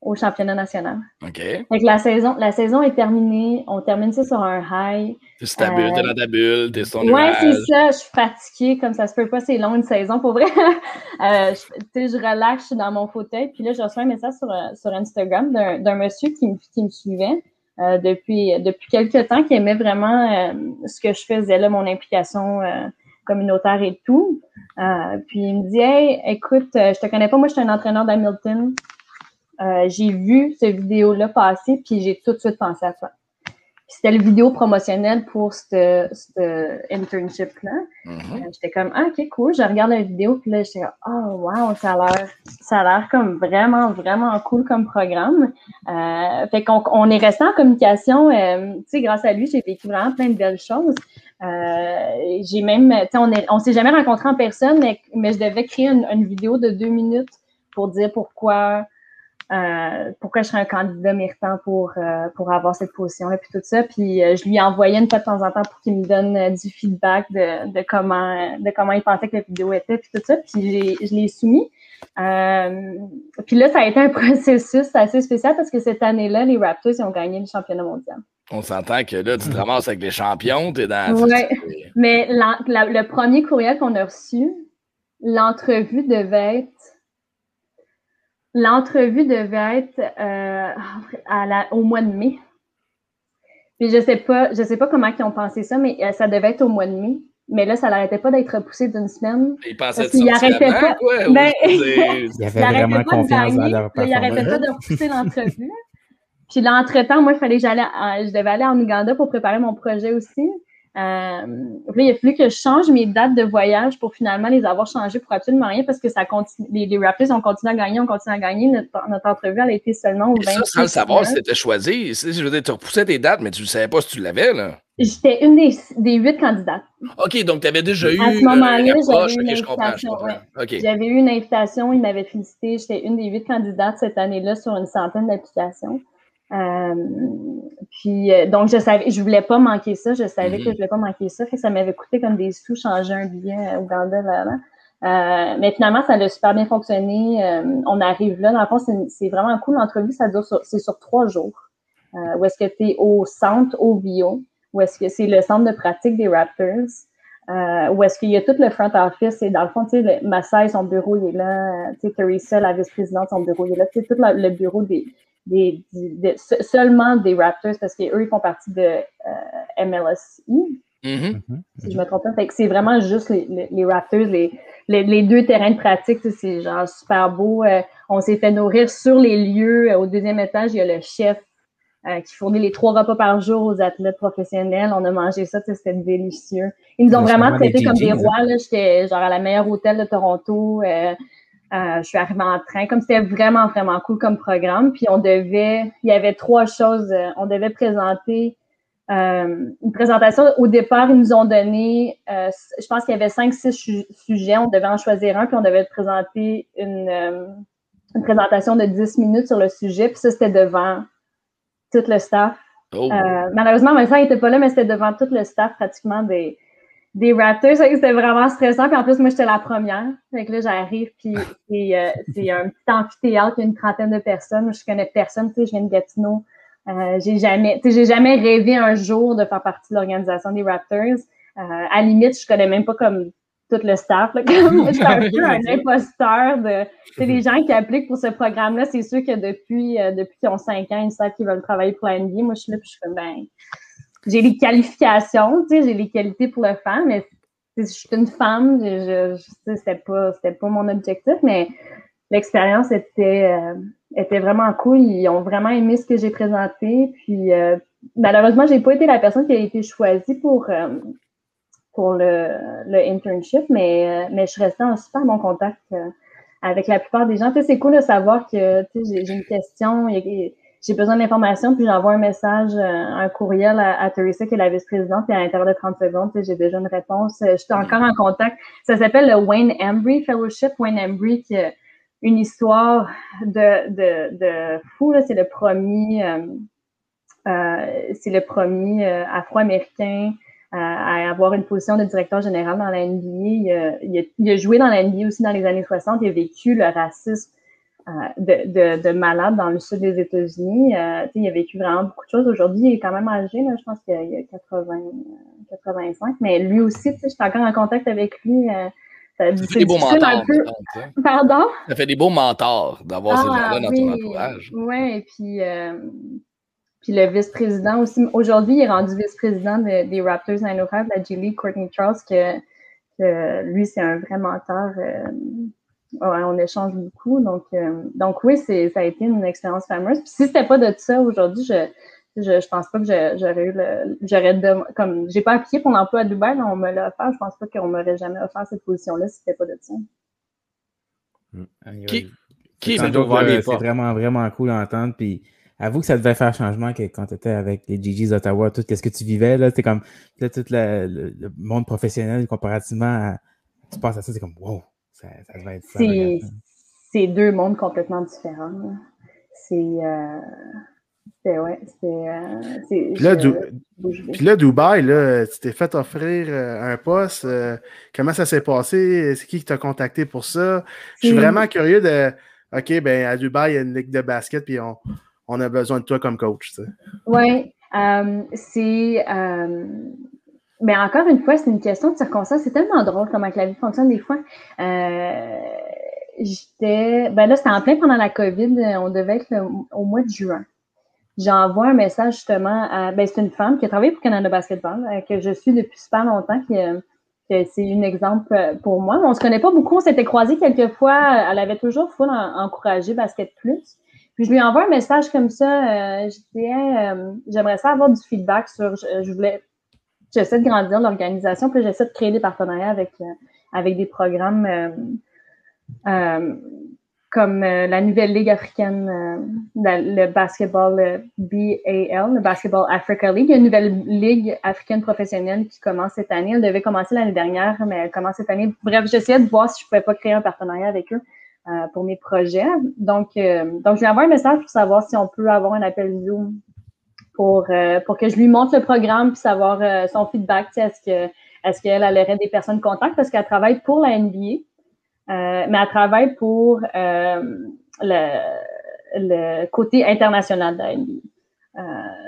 au championnat national. OK. Fait la saison, la saison est terminée. On termine ça sur un high. Sur ta bulle, t'es dans ta bulle, t'es ton Ouais, c'est ça. Je suis fatiguée, comme ça se peut pas. C'est long une saison, pour vrai. euh, je, je relaxe, je suis dans mon fauteuil. Puis là, je reçois un message sur, sur Instagram d'un monsieur qui me, qui me suivait. Euh, depuis, depuis quelques temps, qui aimait vraiment euh, ce que je faisais là, mon implication euh, communautaire et tout. Euh, puis il me dit Hey, écoute, je te connais pas, moi je suis un entraîneur d'Hamilton. Euh, j'ai vu cette vidéo-là passer, puis j'ai tout de suite pensé à toi. C'était le vidéo promotionnel pour ce internship-là. Mm -hmm. euh, j'étais comme Ah, ok, cool. Je regarde la vidéo, puis là, j'étais Oh wow, ça a l'air ça a l'air comme vraiment, vraiment cool comme programme. Euh, fait qu'on on est resté en communication. Euh, tu sais, grâce à lui, j'ai vécu vraiment plein de belles choses. Euh, j'ai même, on, est, on s'est jamais rencontrés en personne, mais, mais je devais créer une, une, vidéo de deux minutes pour dire pourquoi, euh, pourquoi je serais un candidat méritant pour, euh, pour avoir cette position-là, puis tout ça. Puis euh, je lui envoyais une fois de temps en temps pour qu'il me donne euh, du feedback de, de comment de comment il pensait que la vidéo était, puis tout ça. Puis je l'ai soumis. Euh, puis là, ça a été un processus assez spécial parce que cette année-là, les Raptors ils ont gagné le championnat mondial. On s'entend que là, tu te ramasses avec les champions, t'es dans. Ouais. Mais la, la, le premier courriel qu'on a reçu, l'entrevue devait être. L'entrevue devait être euh, à la, au mois de mai. Puis je sais pas, je sais pas comment ils ont pensé ça, mais ça devait être au mois de mai. Mais là, ça n'arrêtait pas d'être repoussé d'une semaine. Ils pensaient arrêtait avant, pas. Quoi, ben, il y avait vraiment confiance dans leur Il arrêtait pas de repousser l'entrevue. Puis là, entre-temps, moi, il fallait que j'allais, je devais aller en Ouganda pour préparer mon projet aussi. Euh, là, il a fallu que je change mes dates de voyage pour finalement les avoir changées pour absolument rien parce que ça continue. Les, les Raptors ont continué à gagner, on continue à gagner. Notre, notre entrevue, elle a été seulement au 20 Ça, sans le savoir si c'était choisi. Je veux dire, tu repoussais tes dates, mais tu ne savais pas si tu l'avais, là. J'étais une des, des huit candidates. OK, donc tu avais déjà eu. À ce moment-là, euh, j'avais eu une okay, invitation. ouais. J'avais eu une invitation, il m'avait félicité. J'étais une des huit candidates cette année-là sur une centaine d'applications. Euh, puis euh, donc je savais, je voulais pas manquer ça, je savais Mhm. que je voulais pas manquer ça, fait que ça m'avait coûté comme des sous changer un billet à Ouganda là, là. Euh, mais finalement ça a super bien fonctionné. Euh, on arrive là, dans le fond c'est, vraiment cool l'entrevue, ça dure sur, c'est sur trois jours. Euh, où est-ce que tu es au centre, au bio. où est-ce que c'est le centre de pratique des Raptors, euh, où est-ce qu'il y a tout le front office et dans le fond, tu sais, Massai, son bureau, il est là, tu sais, Teresa, la vice-présidente, son bureau, il est là, tu sais, tout le bureau des, des, des- se- seulement des Raptors parce qu'eux, ils font partie de euh, MLSI, Mhm. si je me trompe pas. Fait que c'est vraiment juste les, les, les Raptors, les, les, les deux terrains de pratique, c'est genre super beau. Euh, on s'est fait nourrir sur les lieux. Au deuxième étage, il y a le chef euh, qui fournit les trois repas par jour aux athlètes professionnels. On a mangé ça, c'était délicieux. Ils nous ont vraiment traités comme des GGs, rois. là. J'étais genre à la meilleure hôtel de Toronto. Euh, euh, je suis arrivée en train. Comme c'était vraiment, vraiment cool comme programme. Puis on devait, il y avait trois choses. euh, on devait présenter euh, une présentation. Au départ, ils nous ont donné, euh, je pense qu'il y avait cinq, six su- sujets. On devait en choisir un, puis on devait présenter une, une présentation de 10 minutes sur le sujet. Puis ça, c'était devant tout le staff. Oh. Malheureusement, Vincent n'était pas là, mais c'était devant tout le staff pratiquement des, des Raptors. C'était vraiment stressant. Puis en plus, moi, j'étais la première. Fait que là, j'arrive, puis c'est euh, c'est un petit amphithéâtre, il y a une trentaine de personnes. Moi, je connais personne, tu sais, je viens de Gatineau. Euh, j'ai jamais, tu sais, j'ai jamais rêvé un jour de faire partie de l'organisation des Raptors. Euh, à la limite, je connais même pas comme tout le staff. Là, comme, je suis un peu un imposteur de, c'est les gens qui appliquent pour ce programme-là. C'est sûr que depuis, euh, depuis qu'ils ont cinq ans, ils savent qu'ils veulent travailler pour la NBA. Moi, je suis là, puis je suis comme, ben, j'ai les qualifications, tu sais, j'ai les qualités pour le faire, mais sais, je suis une femme, je, je, c'était pas, pas mon objectif, mais l'expérience était, euh, était vraiment cool. Ils ont vraiment aimé ce que j'ai présenté. Puis euh, malheureusement, j'ai pas été la personne qui a été choisie pour euh, pour le, le internship, mais euh, mais je restée en super bon contact euh, avec la plupart des gens. Tu sais, c'est cool de savoir que tu sais, j'ai une question, j'ai besoin d'informations, puis j'envoie un message, euh, un courriel à, à Teresa, qui est la vice-présidente, et à l'intérieur de 30 secondes, j'ai déjà une réponse. Euh, Je suis encore en contact. Ça s'appelle le Wayne Embry Fellowship. Wayne Embry, qui a une histoire de, de, de fou. C'est le premier, euh, euh, c'est le premier euh, Afro-américain à avoir une position de directeur général dans la NBA. Il a, il a- il a joué dans la NBA aussi dans les années 60. Il a vécu le racisme de, de, de malade dans le sud des États-Unis. Euh, il a vécu vraiment beaucoup de choses. Aujourd'hui, il est quand même âgé, là, je pense qu'il a, a 80, euh, 85, mais lui aussi, je suis encore en contact avec lui. euh, ça- Ça fait des beaux un mentors. peu. hein. Pardon? Ça fait des beaux mentors d'avoir ces gens-là dans ton entourage. Oui, Ah, et puis, euh, puis le vice-président aussi. Aujourd'hui, il est rendu vice-président de- des Raptors 905, la League, Courtney Charles, que, que lui, c'est un vrai mentor. Ouais, on échange beaucoup. Donc, euh, donc oui, ça a été une expérience fameuse. Puis si c'était pas de ça aujourd'hui, je, je, je pense pas que j'aurais eu le. J'aurais comme j'ai pas appliqué pour l'emploi à Dubaï, là, on me l'a offert. Je pense pas qu'on m'aurait jamais offert cette position-là si c'était pas de ça. Qui- Qui C'est vraiment, vraiment cool d'entendre. Puis avoue que ça devait faire changement que quand tu étais avec les GGs d'Ottawa, tout ce que tu vivais, là, c'est comme là, tout le, le- le monde professionnel comparativement à. Tu penses à ça, c'est comme wow, ça, ça devait être ça. C'est, deux mondes complètement différents. C'est. Euh, c'est, ouais, c'est. Euh, c'est Puis là. Puis Dubaï, là, tu t'es fait offrir euh, un poste. euh, comment ça s'est passé? C'est qui qui t'a contacté pour ça? Je suis vraiment curieux de. OK, ben à Dubaï, il y a une ligue de basket, puis on, on a besoin de toi comme coach. Oui, euh, c'est. Mais encore une fois, c'est une question de circonstance. C'est tellement drôle comment que la vie fonctionne des fois. Euh, j'étais. Ben là, c'était en plein pendant la COVID. On devait être au mois de juin. J'envoie un message justement à. Ben, c'est une femme qui a travaillé pour Canada Basketball, euh, que je suis depuis super longtemps, qui, euh, que c'est un exemple euh, pour moi. On se connaît pas beaucoup, on s'était croisés quelques fois. Elle avait toujours full en- encouragé Basket Plus. Puis je lui envoie un message comme ça. Euh, je dis, Hey, euh, j'aimerais ça avoir du feedback sur. Je voulais. J'essaie de grandir l'organisation, puis j'essaie de créer des partenariats avec, euh, avec des programmes euh, euh, comme euh, la nouvelle Ligue africaine, le basketball BAL, le Basketball Africa League. Une nouvelle ligue africaine professionnelle qui commence cette année. Elle devait commencer l'année dernière, mais elle commence cette année. Bref, j'essayais de voir si je pouvais pas créer un partenariat avec eux euh, pour mes projets. Donc, euh, donc je lui envoie un message pour savoir si on peut avoir un appel Zoom pour, euh, pour que je lui montre le programme puis savoir euh, son feedback. Est-ce que est-ce qu'elle elle aurait des personnes contacts parce qu'elle travaille pour la NBA, euh, mais elle travaille pour le, côté international de la NBA.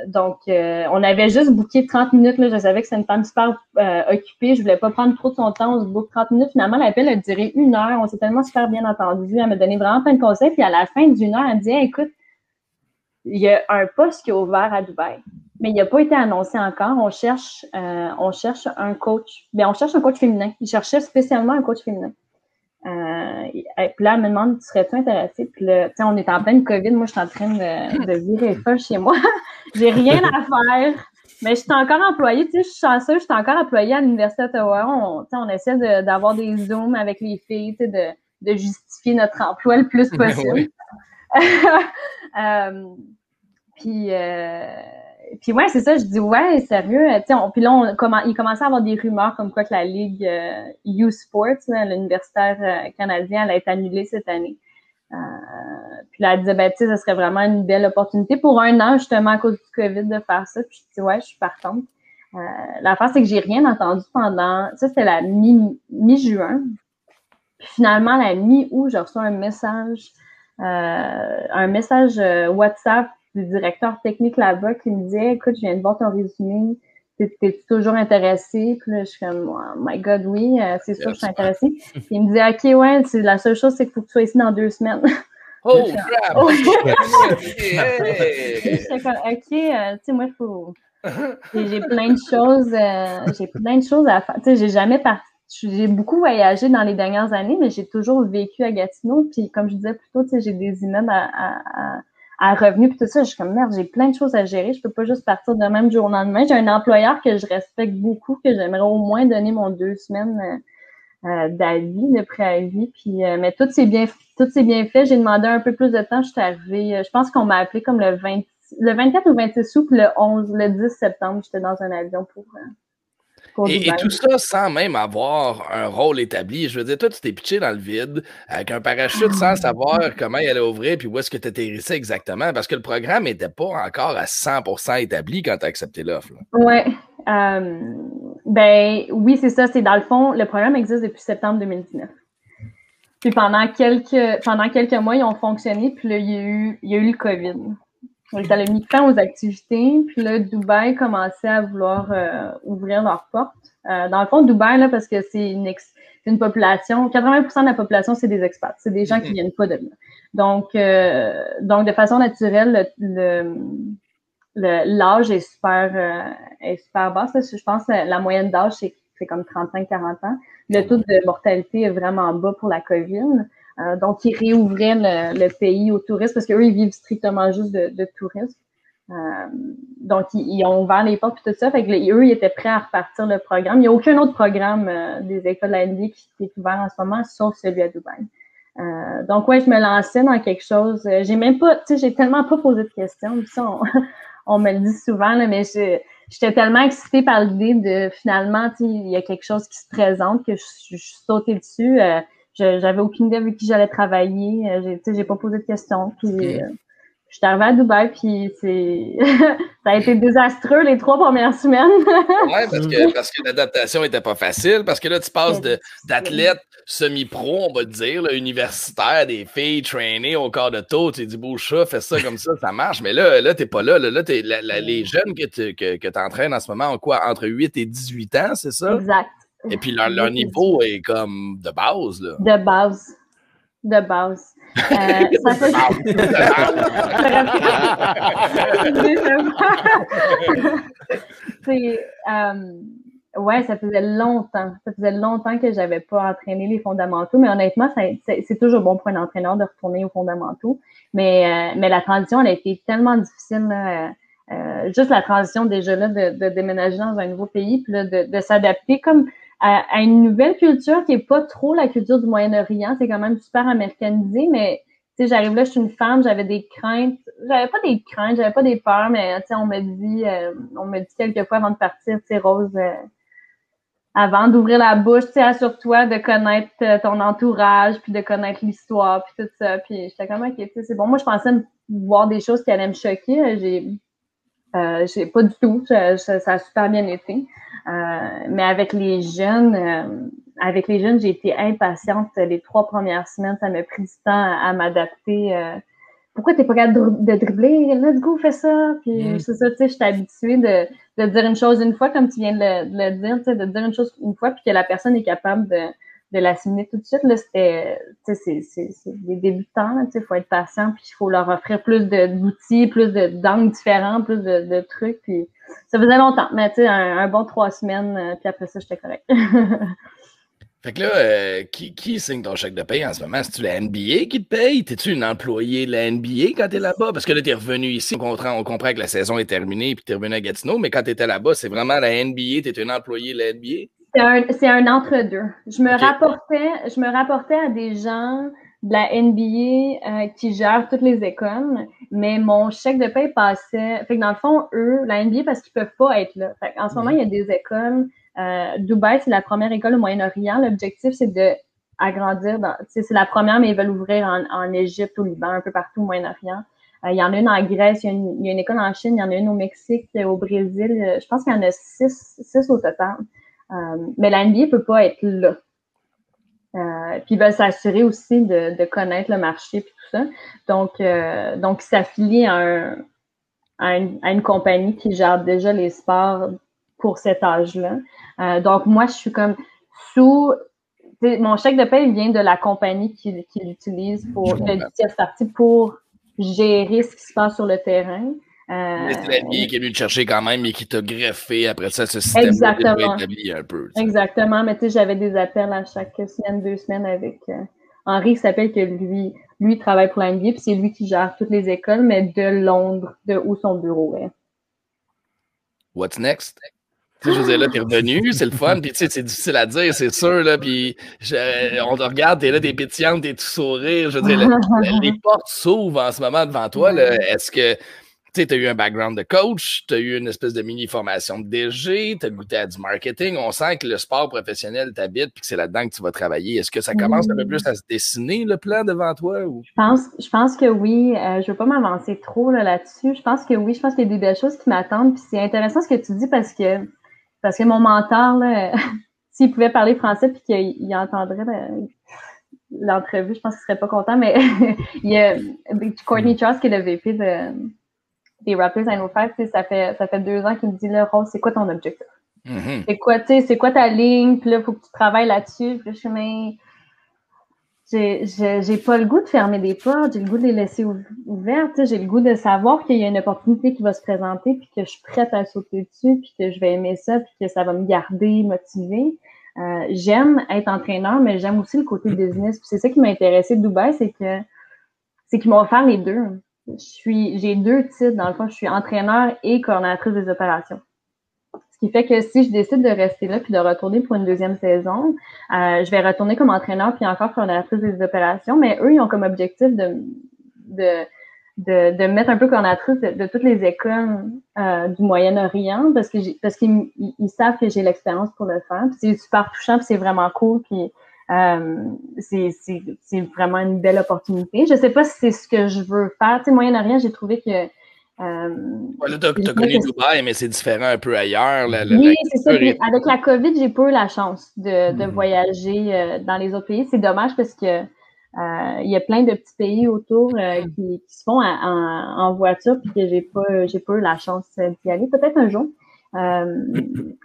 Donc, on avait juste booké 30 minutes. Là. Je savais que c'est une femme super occupée. Je voulais pas prendre trop de son temps. On se book 30 minutes. Finalement, l'appel a duré une heure. On s'est tellement super bien entendu. Elle m'a donné vraiment plein de conseils. Puis à la fin d'une heure, elle me dit écoute, il y a un poste qui est ouvert à Dubaï, mais il n'a pas été annoncé encore. On cherche, on cherche un coach. Bien, on cherche un coach féminin. Il cherchait spécialement un coach féminin. Euh, puis là, elle me demande, serais-tu intéressée? Puis là, on est en pleine COVID. Moi, je suis en train de, de virer folle chez moi. J'ai rien à faire. Mais je suis encore employée. Tu sais, je suis chanceuse. Je suis encore employée à l'Université d'Ottawa. On, on essaie d'avoir des Zooms avec les filles, tu sais, de, de justifier notre emploi le plus possible. euh, puis, euh, puis ouais, c'est ça, je dis ouais, sérieux. On, puis là, il commençait à avoir des rumeurs comme quoi que la Ligue euh, U Sports, l'universitaire euh, canadien, elle a été annulée cette année. Euh, puis là, elle disait, ben, tu sais, ce serait vraiment une belle opportunité pour un an, justement, à cause du COVID, de faire ça. Puis je dis, ouais, je suis partante. Euh, L'affaire, c'est que j'ai rien entendu pendant, ça, c'était la mi-juin. puis finalement, la mi-août, je reçois un message, euh, un message WhatsApp du directeur technique là-bas qui me disait Écoute, je viens de voir ton résumé, t'es toujours intéressé? Puis là, je suis comme oh My God, oui, euh, c'est sûr que je suis intéressée. Puis il me dit OK, ouais, c'est la seule chose, c'est qu'il faut que tu sois ici dans deux semaines. Oh, crap! Oh. J'étais comme OK, euh, tu sais, moi, il faut. J'ai plein de choses, euh, j'ai plein de choses à faire. Tu sais, j'ai jamais parti. J'ai beaucoup voyagé dans les dernières années, mais j'ai toujours vécu à Gatineau. Puis, comme je disais plus tôt, j'ai des immeubles à, à, à à revenu puis tout ça, je suis comme merde, j'ai plein de choses à gérer, je peux pas juste partir de même jour au lendemain. J'ai un employeur que je respecte beaucoup, que j'aimerais au moins donner mon deux semaines euh, euh d'avis, de préavis. Puis euh, mais tout s'est bien tout s'est bien fait. J'ai demandé un peu plus de temps. Je suis arrivée, je pense qu'on m'a appelé comme le 20 le 24 ou 26 août, puis le 11, le 10 septembre, j'étais dans un avion pour et, et, tout ça sans même avoir un rôle établi. Je veux dire, toi, tu t'es pitché dans le vide avec un parachute sans savoir comment il allait ouvrir puis où est-ce que tu atterrissais exactement parce que le programme n'était pas encore à 100% établi quand tu as accepté l'offre. Oui. Euh, ben oui, c'est ça. C'est dans le fond, le programme existe depuis septembre 2019. Puis pendant quelques, pendant quelques mois, ils ont fonctionné, puis là, il y a eu, il y a eu le COVID. Ça a mis fin aux activités. Puis là, Dubaï commençait à vouloir euh, ouvrir leurs portes. Euh, dans le fond, Dubaï, là, parce que c'est une, une, population, 80% de la population, c'est des expats. C'est des gens qui mm-hmm. viennent pas de là. Donc, euh, donc de façon naturelle, le, l'âge est super, est super bas. Je pense que la moyenne d'âge, c'est, c'est comme 35-40 ans. Le taux de mortalité est vraiment bas pour la COVID. Euh, donc, ils réouvraient le, pays aux touristes parce qu'eux, ils vivent strictement juste de, de tourisme. Euh, donc, ils, ont ouvert les portes et tout ça. Fait que eux, ils étaient prêts à repartir le programme. Il n'y a aucun autre programme euh, des écoles de la qui, est ouvert en ce moment, sauf celui à Dubaï. donc, ouais, je me lançais dans quelque chose. J'ai même pas, tu sais, j'ai tellement pas posé de questions. Ça, on, me le dit souvent, là, mais j'étais tellement excitée par l'idée de finalement, tu sais, il y a quelque chose qui se présente que je suis sautée dessus j'avais aucune idée avec qui j'allais travailler. Euh, j'ai, j'ai pas posé de questions. Puis, euh, je suis arrivée à Dubaï, puis c'est ça a été désastreux les trois premières semaines. oui, parce que, parce que l'adaptation était pas facile, parce que là, tu passes d'athlète semi-pro, on va te dire, là, universitaire, des filles traînées au corps de taux, tu dis beau chat, fais ça comme ça, ça marche. Mais là, là, t'es pas là. Là, là les jeunes que tu que, que entraînes en ce moment ont quoi? Entre 8 et 18 ans, c'est ça? Exact. Et puis leur, leur niveau est comme de base. Là. De base. De base. Euh, ça fait... c'est, euh, ouais, ça faisait longtemps. Ça faisait longtemps que j'avais pas entraîné les fondamentaux, mais honnêtement, c'est toujours bon pour un entraîneur de retourner aux fondamentaux. Mais, euh, mais la transition, elle a été tellement difficile. Euh, juste la transition déjà là de, de, déménager dans un nouveau pays, puis là, de, de s'adapter comme à, une nouvelle culture qui est pas trop la culture du Moyen-Orient. C'est quand même super américanisé, mais tu sais, j'arrive là, je suis une femme, j'avais des craintes. J'avais pas des craintes, j'avais pas des peurs, mais tu sais, on me dit, euh, on me dit quelques fois avant de partir, tu sais, Rose, euh, avant d'ouvrir la bouche, tu sais, assure-toi de connaître euh, ton entourage, puis de connaître l'histoire, puis tout ça. Puis j'étais comme, ok, c'est bon. Moi, je pensais voir des choses qui allaient me choquer. J'ai, euh, pas du tout. ça a super bien été. Euh, mais avec les jeunes, euh, avec les jeunes, j'ai été impatiente les trois premières semaines. Ça m'a pris du temps à, m'adapter. Euh, pourquoi t'es pas capable de, dribbler? Let's go, fais ça. Puis Mm. c'est ça, tu sais, je suis habituée de, de dire une chose une fois, comme tu viens de le, de le dire, tu sais, de dire une chose une fois, puis que la personne est capable de, de l'assimiler tout de suite. C'était, c'est, des débutants, sais, faut être patient, puis il faut leur offrir plus d'outils, plus d'angles différents, plus de, trucs. Puis ça faisait longtemps, mais un, bon trois semaines, euh, puis après ça, j'étais correct. Fait que là, euh, qui, qui signe ton chèque de paye en ce moment? C'est-tu la NBA qui te paye? T'es-tu une employée de la NBA quand t'es là-bas? Parce que là, t'es revenu ici, on comprend, on comprend que la saison est terminée puis t'es revenu à Gatineau, mais quand t'étais là-bas, c'est vraiment la NBA, t'es une employée de la NBA? C'est un, c'est un entre-deux. Je me rapportais, je me rapportais à des gens de la NBA euh, qui gèrent toutes les écoles, mais mon chèque de paie passait. Fait que dans le fond, eux, la NBA, parce qu'ils peuvent pas être là. Fait en ce moment, il y a des écoles. Euh, Dubaï, c'est la première école au Moyen-Orient. L'objectif, c'est de agrandir. C'est la première, mais ils veulent ouvrir en, en Égypte, au Liban, un peu partout au Moyen-Orient. Euh, il y en a une en Grèce, il y, a une, il y a une école en Chine, il y en a une au Mexique, au Brésil. Je pense qu'il y en a six, six au total. Euh, mais la NBA peut pas être là. Euh, puis veulent s'assurer aussi de, de connaître le marché et tout ça. Donc, euh, donc à, un, à, une, à une compagnie qui gère déjà les sports pour cet âge-là. Euh, donc, moi, je suis comme sous. Mon chèque de paie vient de la compagnie qui, qui l'utilise pour pour gérer ce qui se passe sur le terrain. Euh, c'est la NBA qui est venue te chercher quand même et qui t'a greffé après ça ce système Exactement. établi un peu. tu sais. Exactement, mais tu sais, j'avais des appels à chaque semaine, deux semaines avec euh, Henri qui s'appelle que lui, lui travaille pour la NBA, puis c'est lui qui gère toutes les écoles, mais de Londres, de où son bureau est. What's next? Tu sais, je veux là, t'es revenu, c'est le fun, puis tu sais, c'est difficile à dire, c'est sûr, là, puis je- on te regarde, t'es là, t'es pétillante, t'es tout sourire, je veux dire, le- les portes s'ouvrent en ce moment devant toi, là. Est-ce que, tu sais, t'as eu un background de coach, t'as eu une espèce de mini-formation de DG, t'as goûté à du marketing, on sent que le sport professionnel t'habite, puis que c'est là-dedans que tu vas travailler. Est-ce que ça commence un peu plus à se dessiner, le plan devant toi, ou? Je pense, je pense que oui. Euh, je veux pas m'avancer trop là, là-dessus. Je pense que oui. Je pense qu'il y a des belles choses qui m'attendent. Puis c'est intéressant ce que tu dis parce que parce que mon mentor, s'il pouvait parler français puis qu'il il entendrait le- l'entrevue, je pense qu'il serait pas content. Mais il y a Courtney Charles qui est le VP de, des Raptors à tu sais, ça fait ça fait deux ans qu'il me dit là, Rose, c'est quoi ton objectif? Mhm. c'est quoi, tu sais, c'est quoi ta ligne, puis là, il faut que tu travailles là-dessus. Puis là, je suis, mais j'ai- pas le goût de fermer des portes, j'ai le goût de les laisser ouv- ouvertes, j'ai le goût de savoir qu'il y a une opportunité qui va se présenter, puis que je suis prête à sauter dessus, puis que je vais aimer ça, puis que ça va me garder motivée. Euh, j'aime être entraîneur, mais j'aime aussi le côté business. C'est ça qui m'a intéressé de Dubaï, c'est que c'est qu'ils m'ont offert les deux. Suis, j'ai deux titres, dans le fond, je suis entraîneur et coordonnatrice des opérations. Ce qui fait que si je décide de rester là puis de retourner pour une deuxième saison, euh, je vais retourner comme entraîneur puis encore coordonnatrice des opérations, mais eux, ils ont comme objectif de, de, de, de me mettre un peu coordonnatrice de, toutes les écoles euh, du Moyen-Orient parce que parce qu'ils ils- ils savent que j'ai l'expérience pour le faire. C'est super touchant puis c'est vraiment cool euh, c'est, vraiment une belle opportunité. Je sais pas si c'est ce que je veux faire. Tu sais, Moyen-Orient, j'ai trouvé que euh, t'as Je connu que- Dubaï, mais c'est différent un peu ailleurs. La, la- oui, c'est ça. avec la COVID, j'ai pas eu la chance de, de Mhm. voyager euh, dans les autres pays. C'est dommage parce que il y a plein de petits pays autour euh, qui, qui se font à- en, en voiture puis que j'ai pas j'ai pas eu la chance d'y aller. Peut-être un jour. Euh,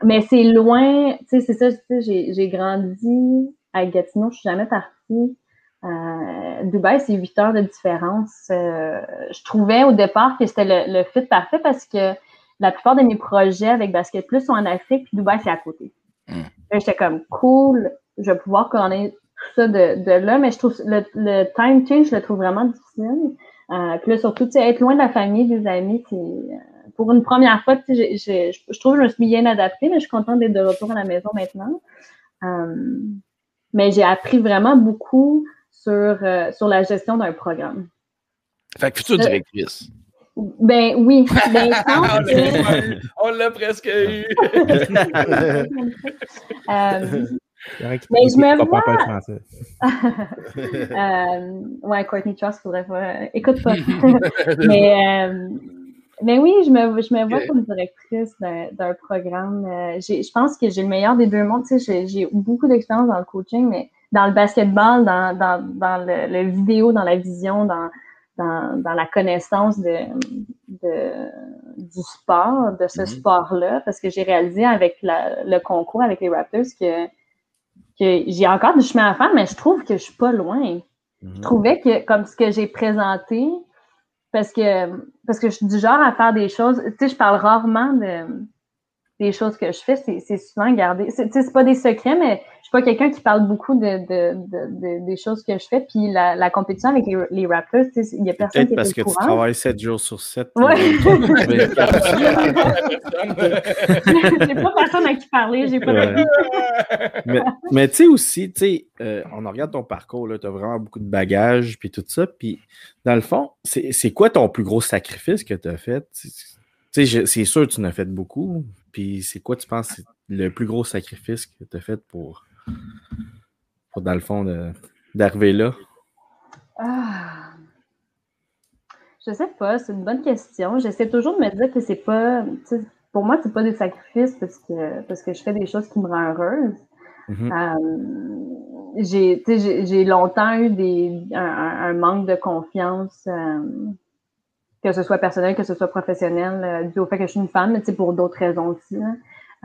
mais c'est loin. Tu sais, c'est ça. tu j'ai grandi à Gatineau. Je suis jamais partie. Euh, Dubaï, c'est huit heures de différence. Euh, je trouvais au départ que c'était le, le fit parfait parce que la plupart de mes projets avec Basket Plus sont en Afrique, puis Dubaï, c'est à côté. Mm. Là, J'étais comme cool, je vais pouvoir connaître tout ça de, de là, mais je trouve le, le time change, je le trouve vraiment difficile. Euh, puis là, surtout, tu sais, être loin de la famille, des amis, c'est pour une première fois, je je trouve que je me suis bien adaptée, mais je suis contente d'être de retour à la maison maintenant. Mais j'ai appris vraiment beaucoup sur, euh, sur la gestion d'un programme. Fait que future directrice. Ben oui, ben, je pense on, l'a eu. On l'a presque eu. euh, Mais je me vois- pas le français. euh, ouais, Courtney Trust, faudrait pas. Écoute pas. mais, euh, mais oui, je me, je me vois comme directrice d'un programme. Euh, j'ai- je pense que j'ai le meilleur des deux mondes. Tu sais, j'ai- beaucoup d'expérience dans le coaching, mais dans le basketball, dans, dans, dans le, le vidéo, dans la vision, dans, dans, dans la connaissance de, de, du sport, de ce Mhm. sport-là, parce que j'ai réalisé avec la- le concours avec les Raptors que, que j'ai encore du chemin à faire, mais je trouve que je suis pas loin. Je trouvais que, comme ce que j'ai présenté, parce que, parce que je suis du genre à faire des choses, tu sais, je parle rarement de, des choses que je fais, c'est c'est souvent gardé. C'est tu sais, c'est pas des secrets, mais je suis pas quelqu'un qui parle beaucoup de, de, de, de- des choses que je fais. Puis la, la compétition avec les, les il y a personne qui est parce au que tu travailles 7 jours sur 7. Ouais. Ouais. j'ai pas personne à qui parler, j'ai pas Ouais. mais mais tu sais aussi, tu sais, euh, on en regarde ton parcours, tu as vraiment beaucoup de bagages, puis tout ça. Puis, dans le fond, c'est c'est quoi ton plus gros sacrifice que tu as fait? Tu sais, je- c'est sûr que tu en as fait beaucoup. Puis, c'est quoi, tu penses, le plus gros sacrifice que tu as fait pour, pour, dans le fond, d'arriver là? Ah. Je sais pas, c'est une bonne question. J'essaie toujours de me dire que c'est pas. Pour moi, c'est pas des sacrifices parce que, parce que je fais des choses qui me rendent heureuse. Mhm. Euh, j'ai longtemps eu des, un manque de confiance, euh, que ce soit personnel, que ce soit professionnel, euh, dû au fait que je suis une femme, mais pour d'autres raisons aussi.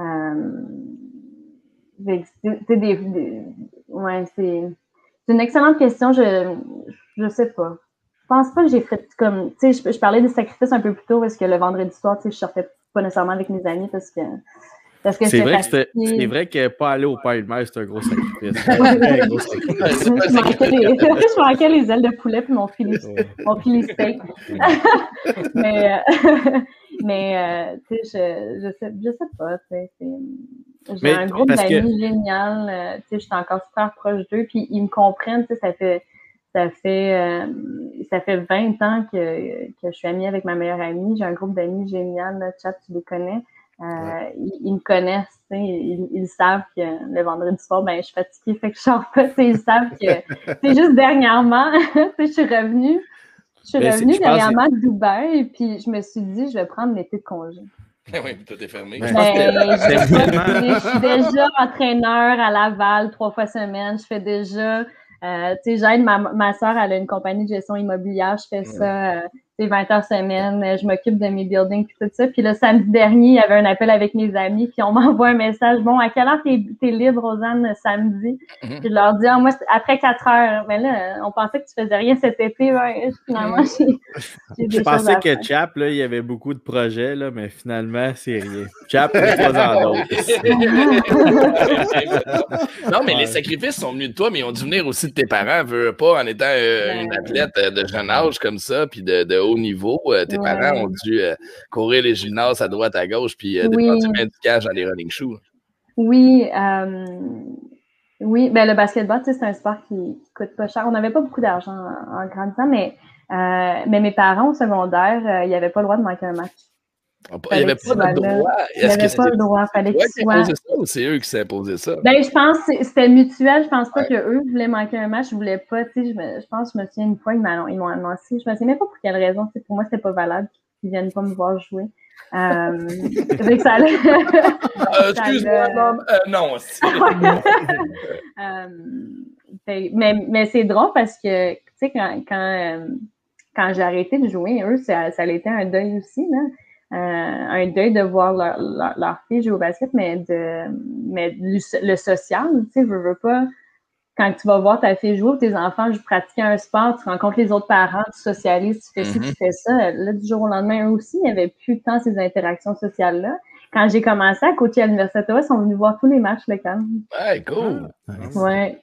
Euh, des, ouais, c'est une excellente question. Je je sais pas. Je pense pas que j'ai fait comme tu sais, je, je parlais des sacrifices un peu plus tôt parce que le vendredi soir, tu sais, je sortais pas nécessairement avec mes amis parce que parce que C'est vrai, que c'est vrai que pas aller au Père et Mère, c'est un gros sacrifice. Je, manquais les, ailes de poulet puis mon filet, Ouais. mon filet steak. mais euh, mais euh, tu sais, je, je, sais, je sais pas. J'ai un groupe que- d'amis génial. euh, tu sais, je suis encore super proche d'eux. Puis ils me comprennent. tu sais, Ça fait, ça fait, euh, ça fait 20 ans que, que je suis amie avec ma meilleure amie. J'ai un groupe d'amis génial. Là, chat, tu les connais. Euh, ils, ils me connaissent, ils, ils savent que le vendredi soir, ben, je suis fatiguée, fait que je sors pas. Ils savent que c'est juste dernièrement, je suis revenue. Je suis Ben, revenue dernièrement de Dubaï, puis je me suis dit, je vais prendre l'été de congé. oui, tout est fermé. Je Ben, que- je, suis déjà entraîneur à Laval trois fois semaine. Je fais déjà, euh, tu sais, j'aide ma, ma soeur, elle a une compagnie de gestion immobilière. Je fais ça, euh, 20 heures semaine. Euh, Je m'occupe de mes buildings puis tout ça. Puis le samedi dernier, il y avait un appel avec mes amis puis on m'envoie un message. Bon, à quelle heure t'es es libre, Rosanne, samedi? Mhm. Puis je leur dis, ah, moi, c'est après 4 heures. Mais là, on pensait que tu faisais rien cet été. Ouais, finalement, des Je pensais que faire. Chap, là, il y avait beaucoup de projets, là, mais finalement, c'est rien. Chap, n'est pas en d'autres. non, mais Ouais. les sacrifices sont venus de toi, mais ils ont dû venir aussi de tes parents, veux pas, en étant euh, Ouais. une athlète euh, de jeune âge comme ça, puis de, de haut niveau. euh, tes Ouais. parents ont dû euh, courir les gymnases à droite, à gauche, puis euh, Oui. dépenser bien du cash dans les running shoes. Oui, euh, oui, ben le basketball, tu sais, c'est un sport qui, qui coûte pas cher. On n'avait pas beaucoup d'argent en, en grandissant, mais, euh, mais mes parents au secondaire, euh, ils n'avaient pas le droit de manquer un match. Il n'y avait pas de que droit. Que n'avaient pas c'est le droit, fallait qu'ils soient. ça ou c'est eux qui imposé ça? Ben, je pense que c'était mutuel. Je pense pas que eux voulaient manquer un match. Je voulais pas, tu sais, je, me- je pense, je me souviens une fois, ils m'ont annoncé. Je me souviens même pas pour quelle raison. Pour moi, c'était pas valable qu'ils viennent pas me voir jouer. Euh, que ça allait- Euh, Excuse-moi, euh, non. c'est- Euh, mais mais c'est drôle parce que, tu sais, quand, quand, euh, quand j'ai arrêté de jouer, eux, ça, ça a été un deuil aussi, là. Euh, un deuil de voir leur, leur, leur fille jouer au basket, mais de mais le, le social, tu sais, veux, veux pas. Quand tu vas voir ta fille jouer ou tes enfants jouent- pratiquer un sport, tu rencontres les autres parents, tu socialises, tu fais ci, Mhm. tu fais ça. Là, du jour au lendemain, eux aussi, il n'y avait plus tant ces interactions sociales-là. Quand j'ai commencé à coacher à l'Université ils sont venus voir tous les matchs locaux. Ouais, cool. Nice. Ouais.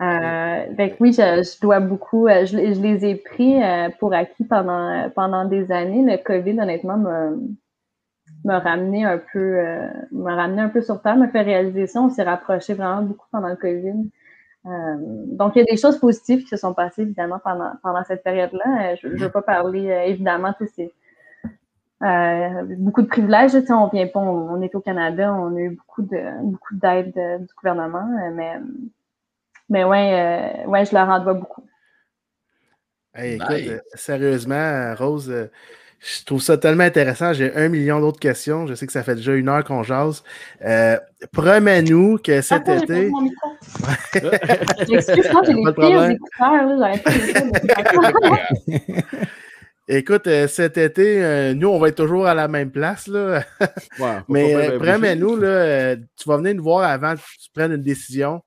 Euh, fait que oui, je, je dois beaucoup. euh, je, je les ai pris euh, pour acquis pendant pendant des années. Le COVID, honnêtement, m'a m'a ramené un peu euh, un peu sur terre, m'a fait réaliser ça. On s'est rapproché vraiment beaucoup pendant le COVID. Euh, donc, il y a des choses positives qui se sont passées, évidemment, pendant, pendant cette période-là. Je ne veux pas parler, évidemment, tu sais, c'est euh, beaucoup de privilèges. Tu sais, on vient pas, on, on est au Canada, on a eu beaucoup de beaucoup d'aide du gouvernement, mais mais ouais, euh, ouais, je leur en dois beaucoup. Hey, écoute, Nice. euh, sérieusement, Rose, euh, je trouve ça tellement intéressant. J'ai un million d'autres questions. Je sais que ça fait déjà une heure qu'on jase. Euh, Promets-nous que cet Attends, été. perdu mon micro. Excuse-moi, j'ai les pires écouteurs, là. Écoute, euh, cet été, euh, nous, on va être toujours à la même place. Là. Mais euh, promets-nous, là, euh, tu vas venir nous voir avant que tu prennes une décision.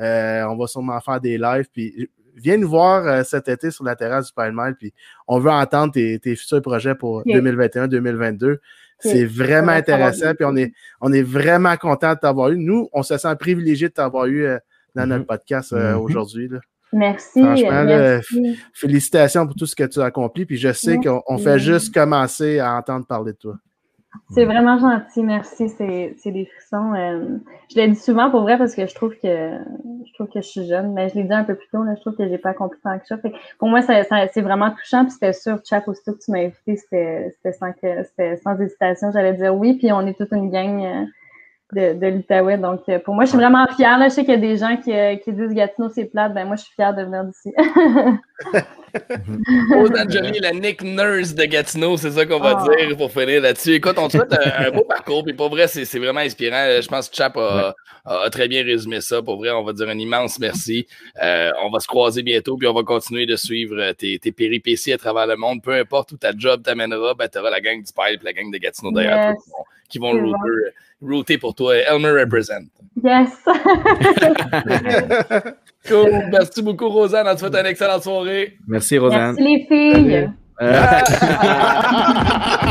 Euh, on va sûrement faire des lives. Puis viens nous voir euh, cet été sur la terrasse du Pine Mile. Puis on veut entendre tes, tes futurs projets pour 2021-2022. C'est vraiment intéressant. Puis on est, on est vraiment content de t'avoir eu. Nous, on se sent privilégié de t'avoir eu euh, dans notre Mhm. podcast euh, Mhm. aujourd'hui. là. Merci. Franchement, là. Félicitations pour tout ce que tu as accompli. Puis je sais qu'on on fait juste commencer à entendre parler de toi. C'est vraiment gentil, merci. C'est des frissons. euh, je l'ai dit souvent pour vrai parce que je trouve que je trouve que je suis jeune, mais je l'ai dit un peu plus tôt, là, je trouve que j'ai pas accompli tant que ça. Fait pour moi, c'est vraiment touchant. Puis c'était sûr, Chap, aussitôt que tu m'as invité, c'était sans sans hésitation. J'allais dire oui, puis on est toute une gang euh, de, de l'Outaouais. Donc euh, pour moi, je suis vraiment fière. Là. Je sais qu'il y a des gens qui, euh, qui disent Gatineau, c'est plate. Ben moi, je suis fière de venir d'ici. Rose Angeli, la Nick Nurse de Gatineau, c'est ça qu'on va Ah. dire pour finir là-dessus. Écoute, on te souhaite un, un beau parcours, puis pour vrai, c'est c'est vraiment inspirant. Je pense que Chap a, très bien résumé ça. Pour vrai, on va dire un immense merci. Euh, on va se croiser bientôt, puis on va continuer de suivre tes, tes péripéties à travers le monde. Peu importe où ta job t'amènera, ben, tu auras la gang du Pipe, la gang de Gatineau derrière Yes. toi qui vont, router, router pour toi. Elmer represent. yes. Cool. Merci beaucoup, Rosanne. On te souhaite une excellente soirée. Merci, Rosanne. merci les filles.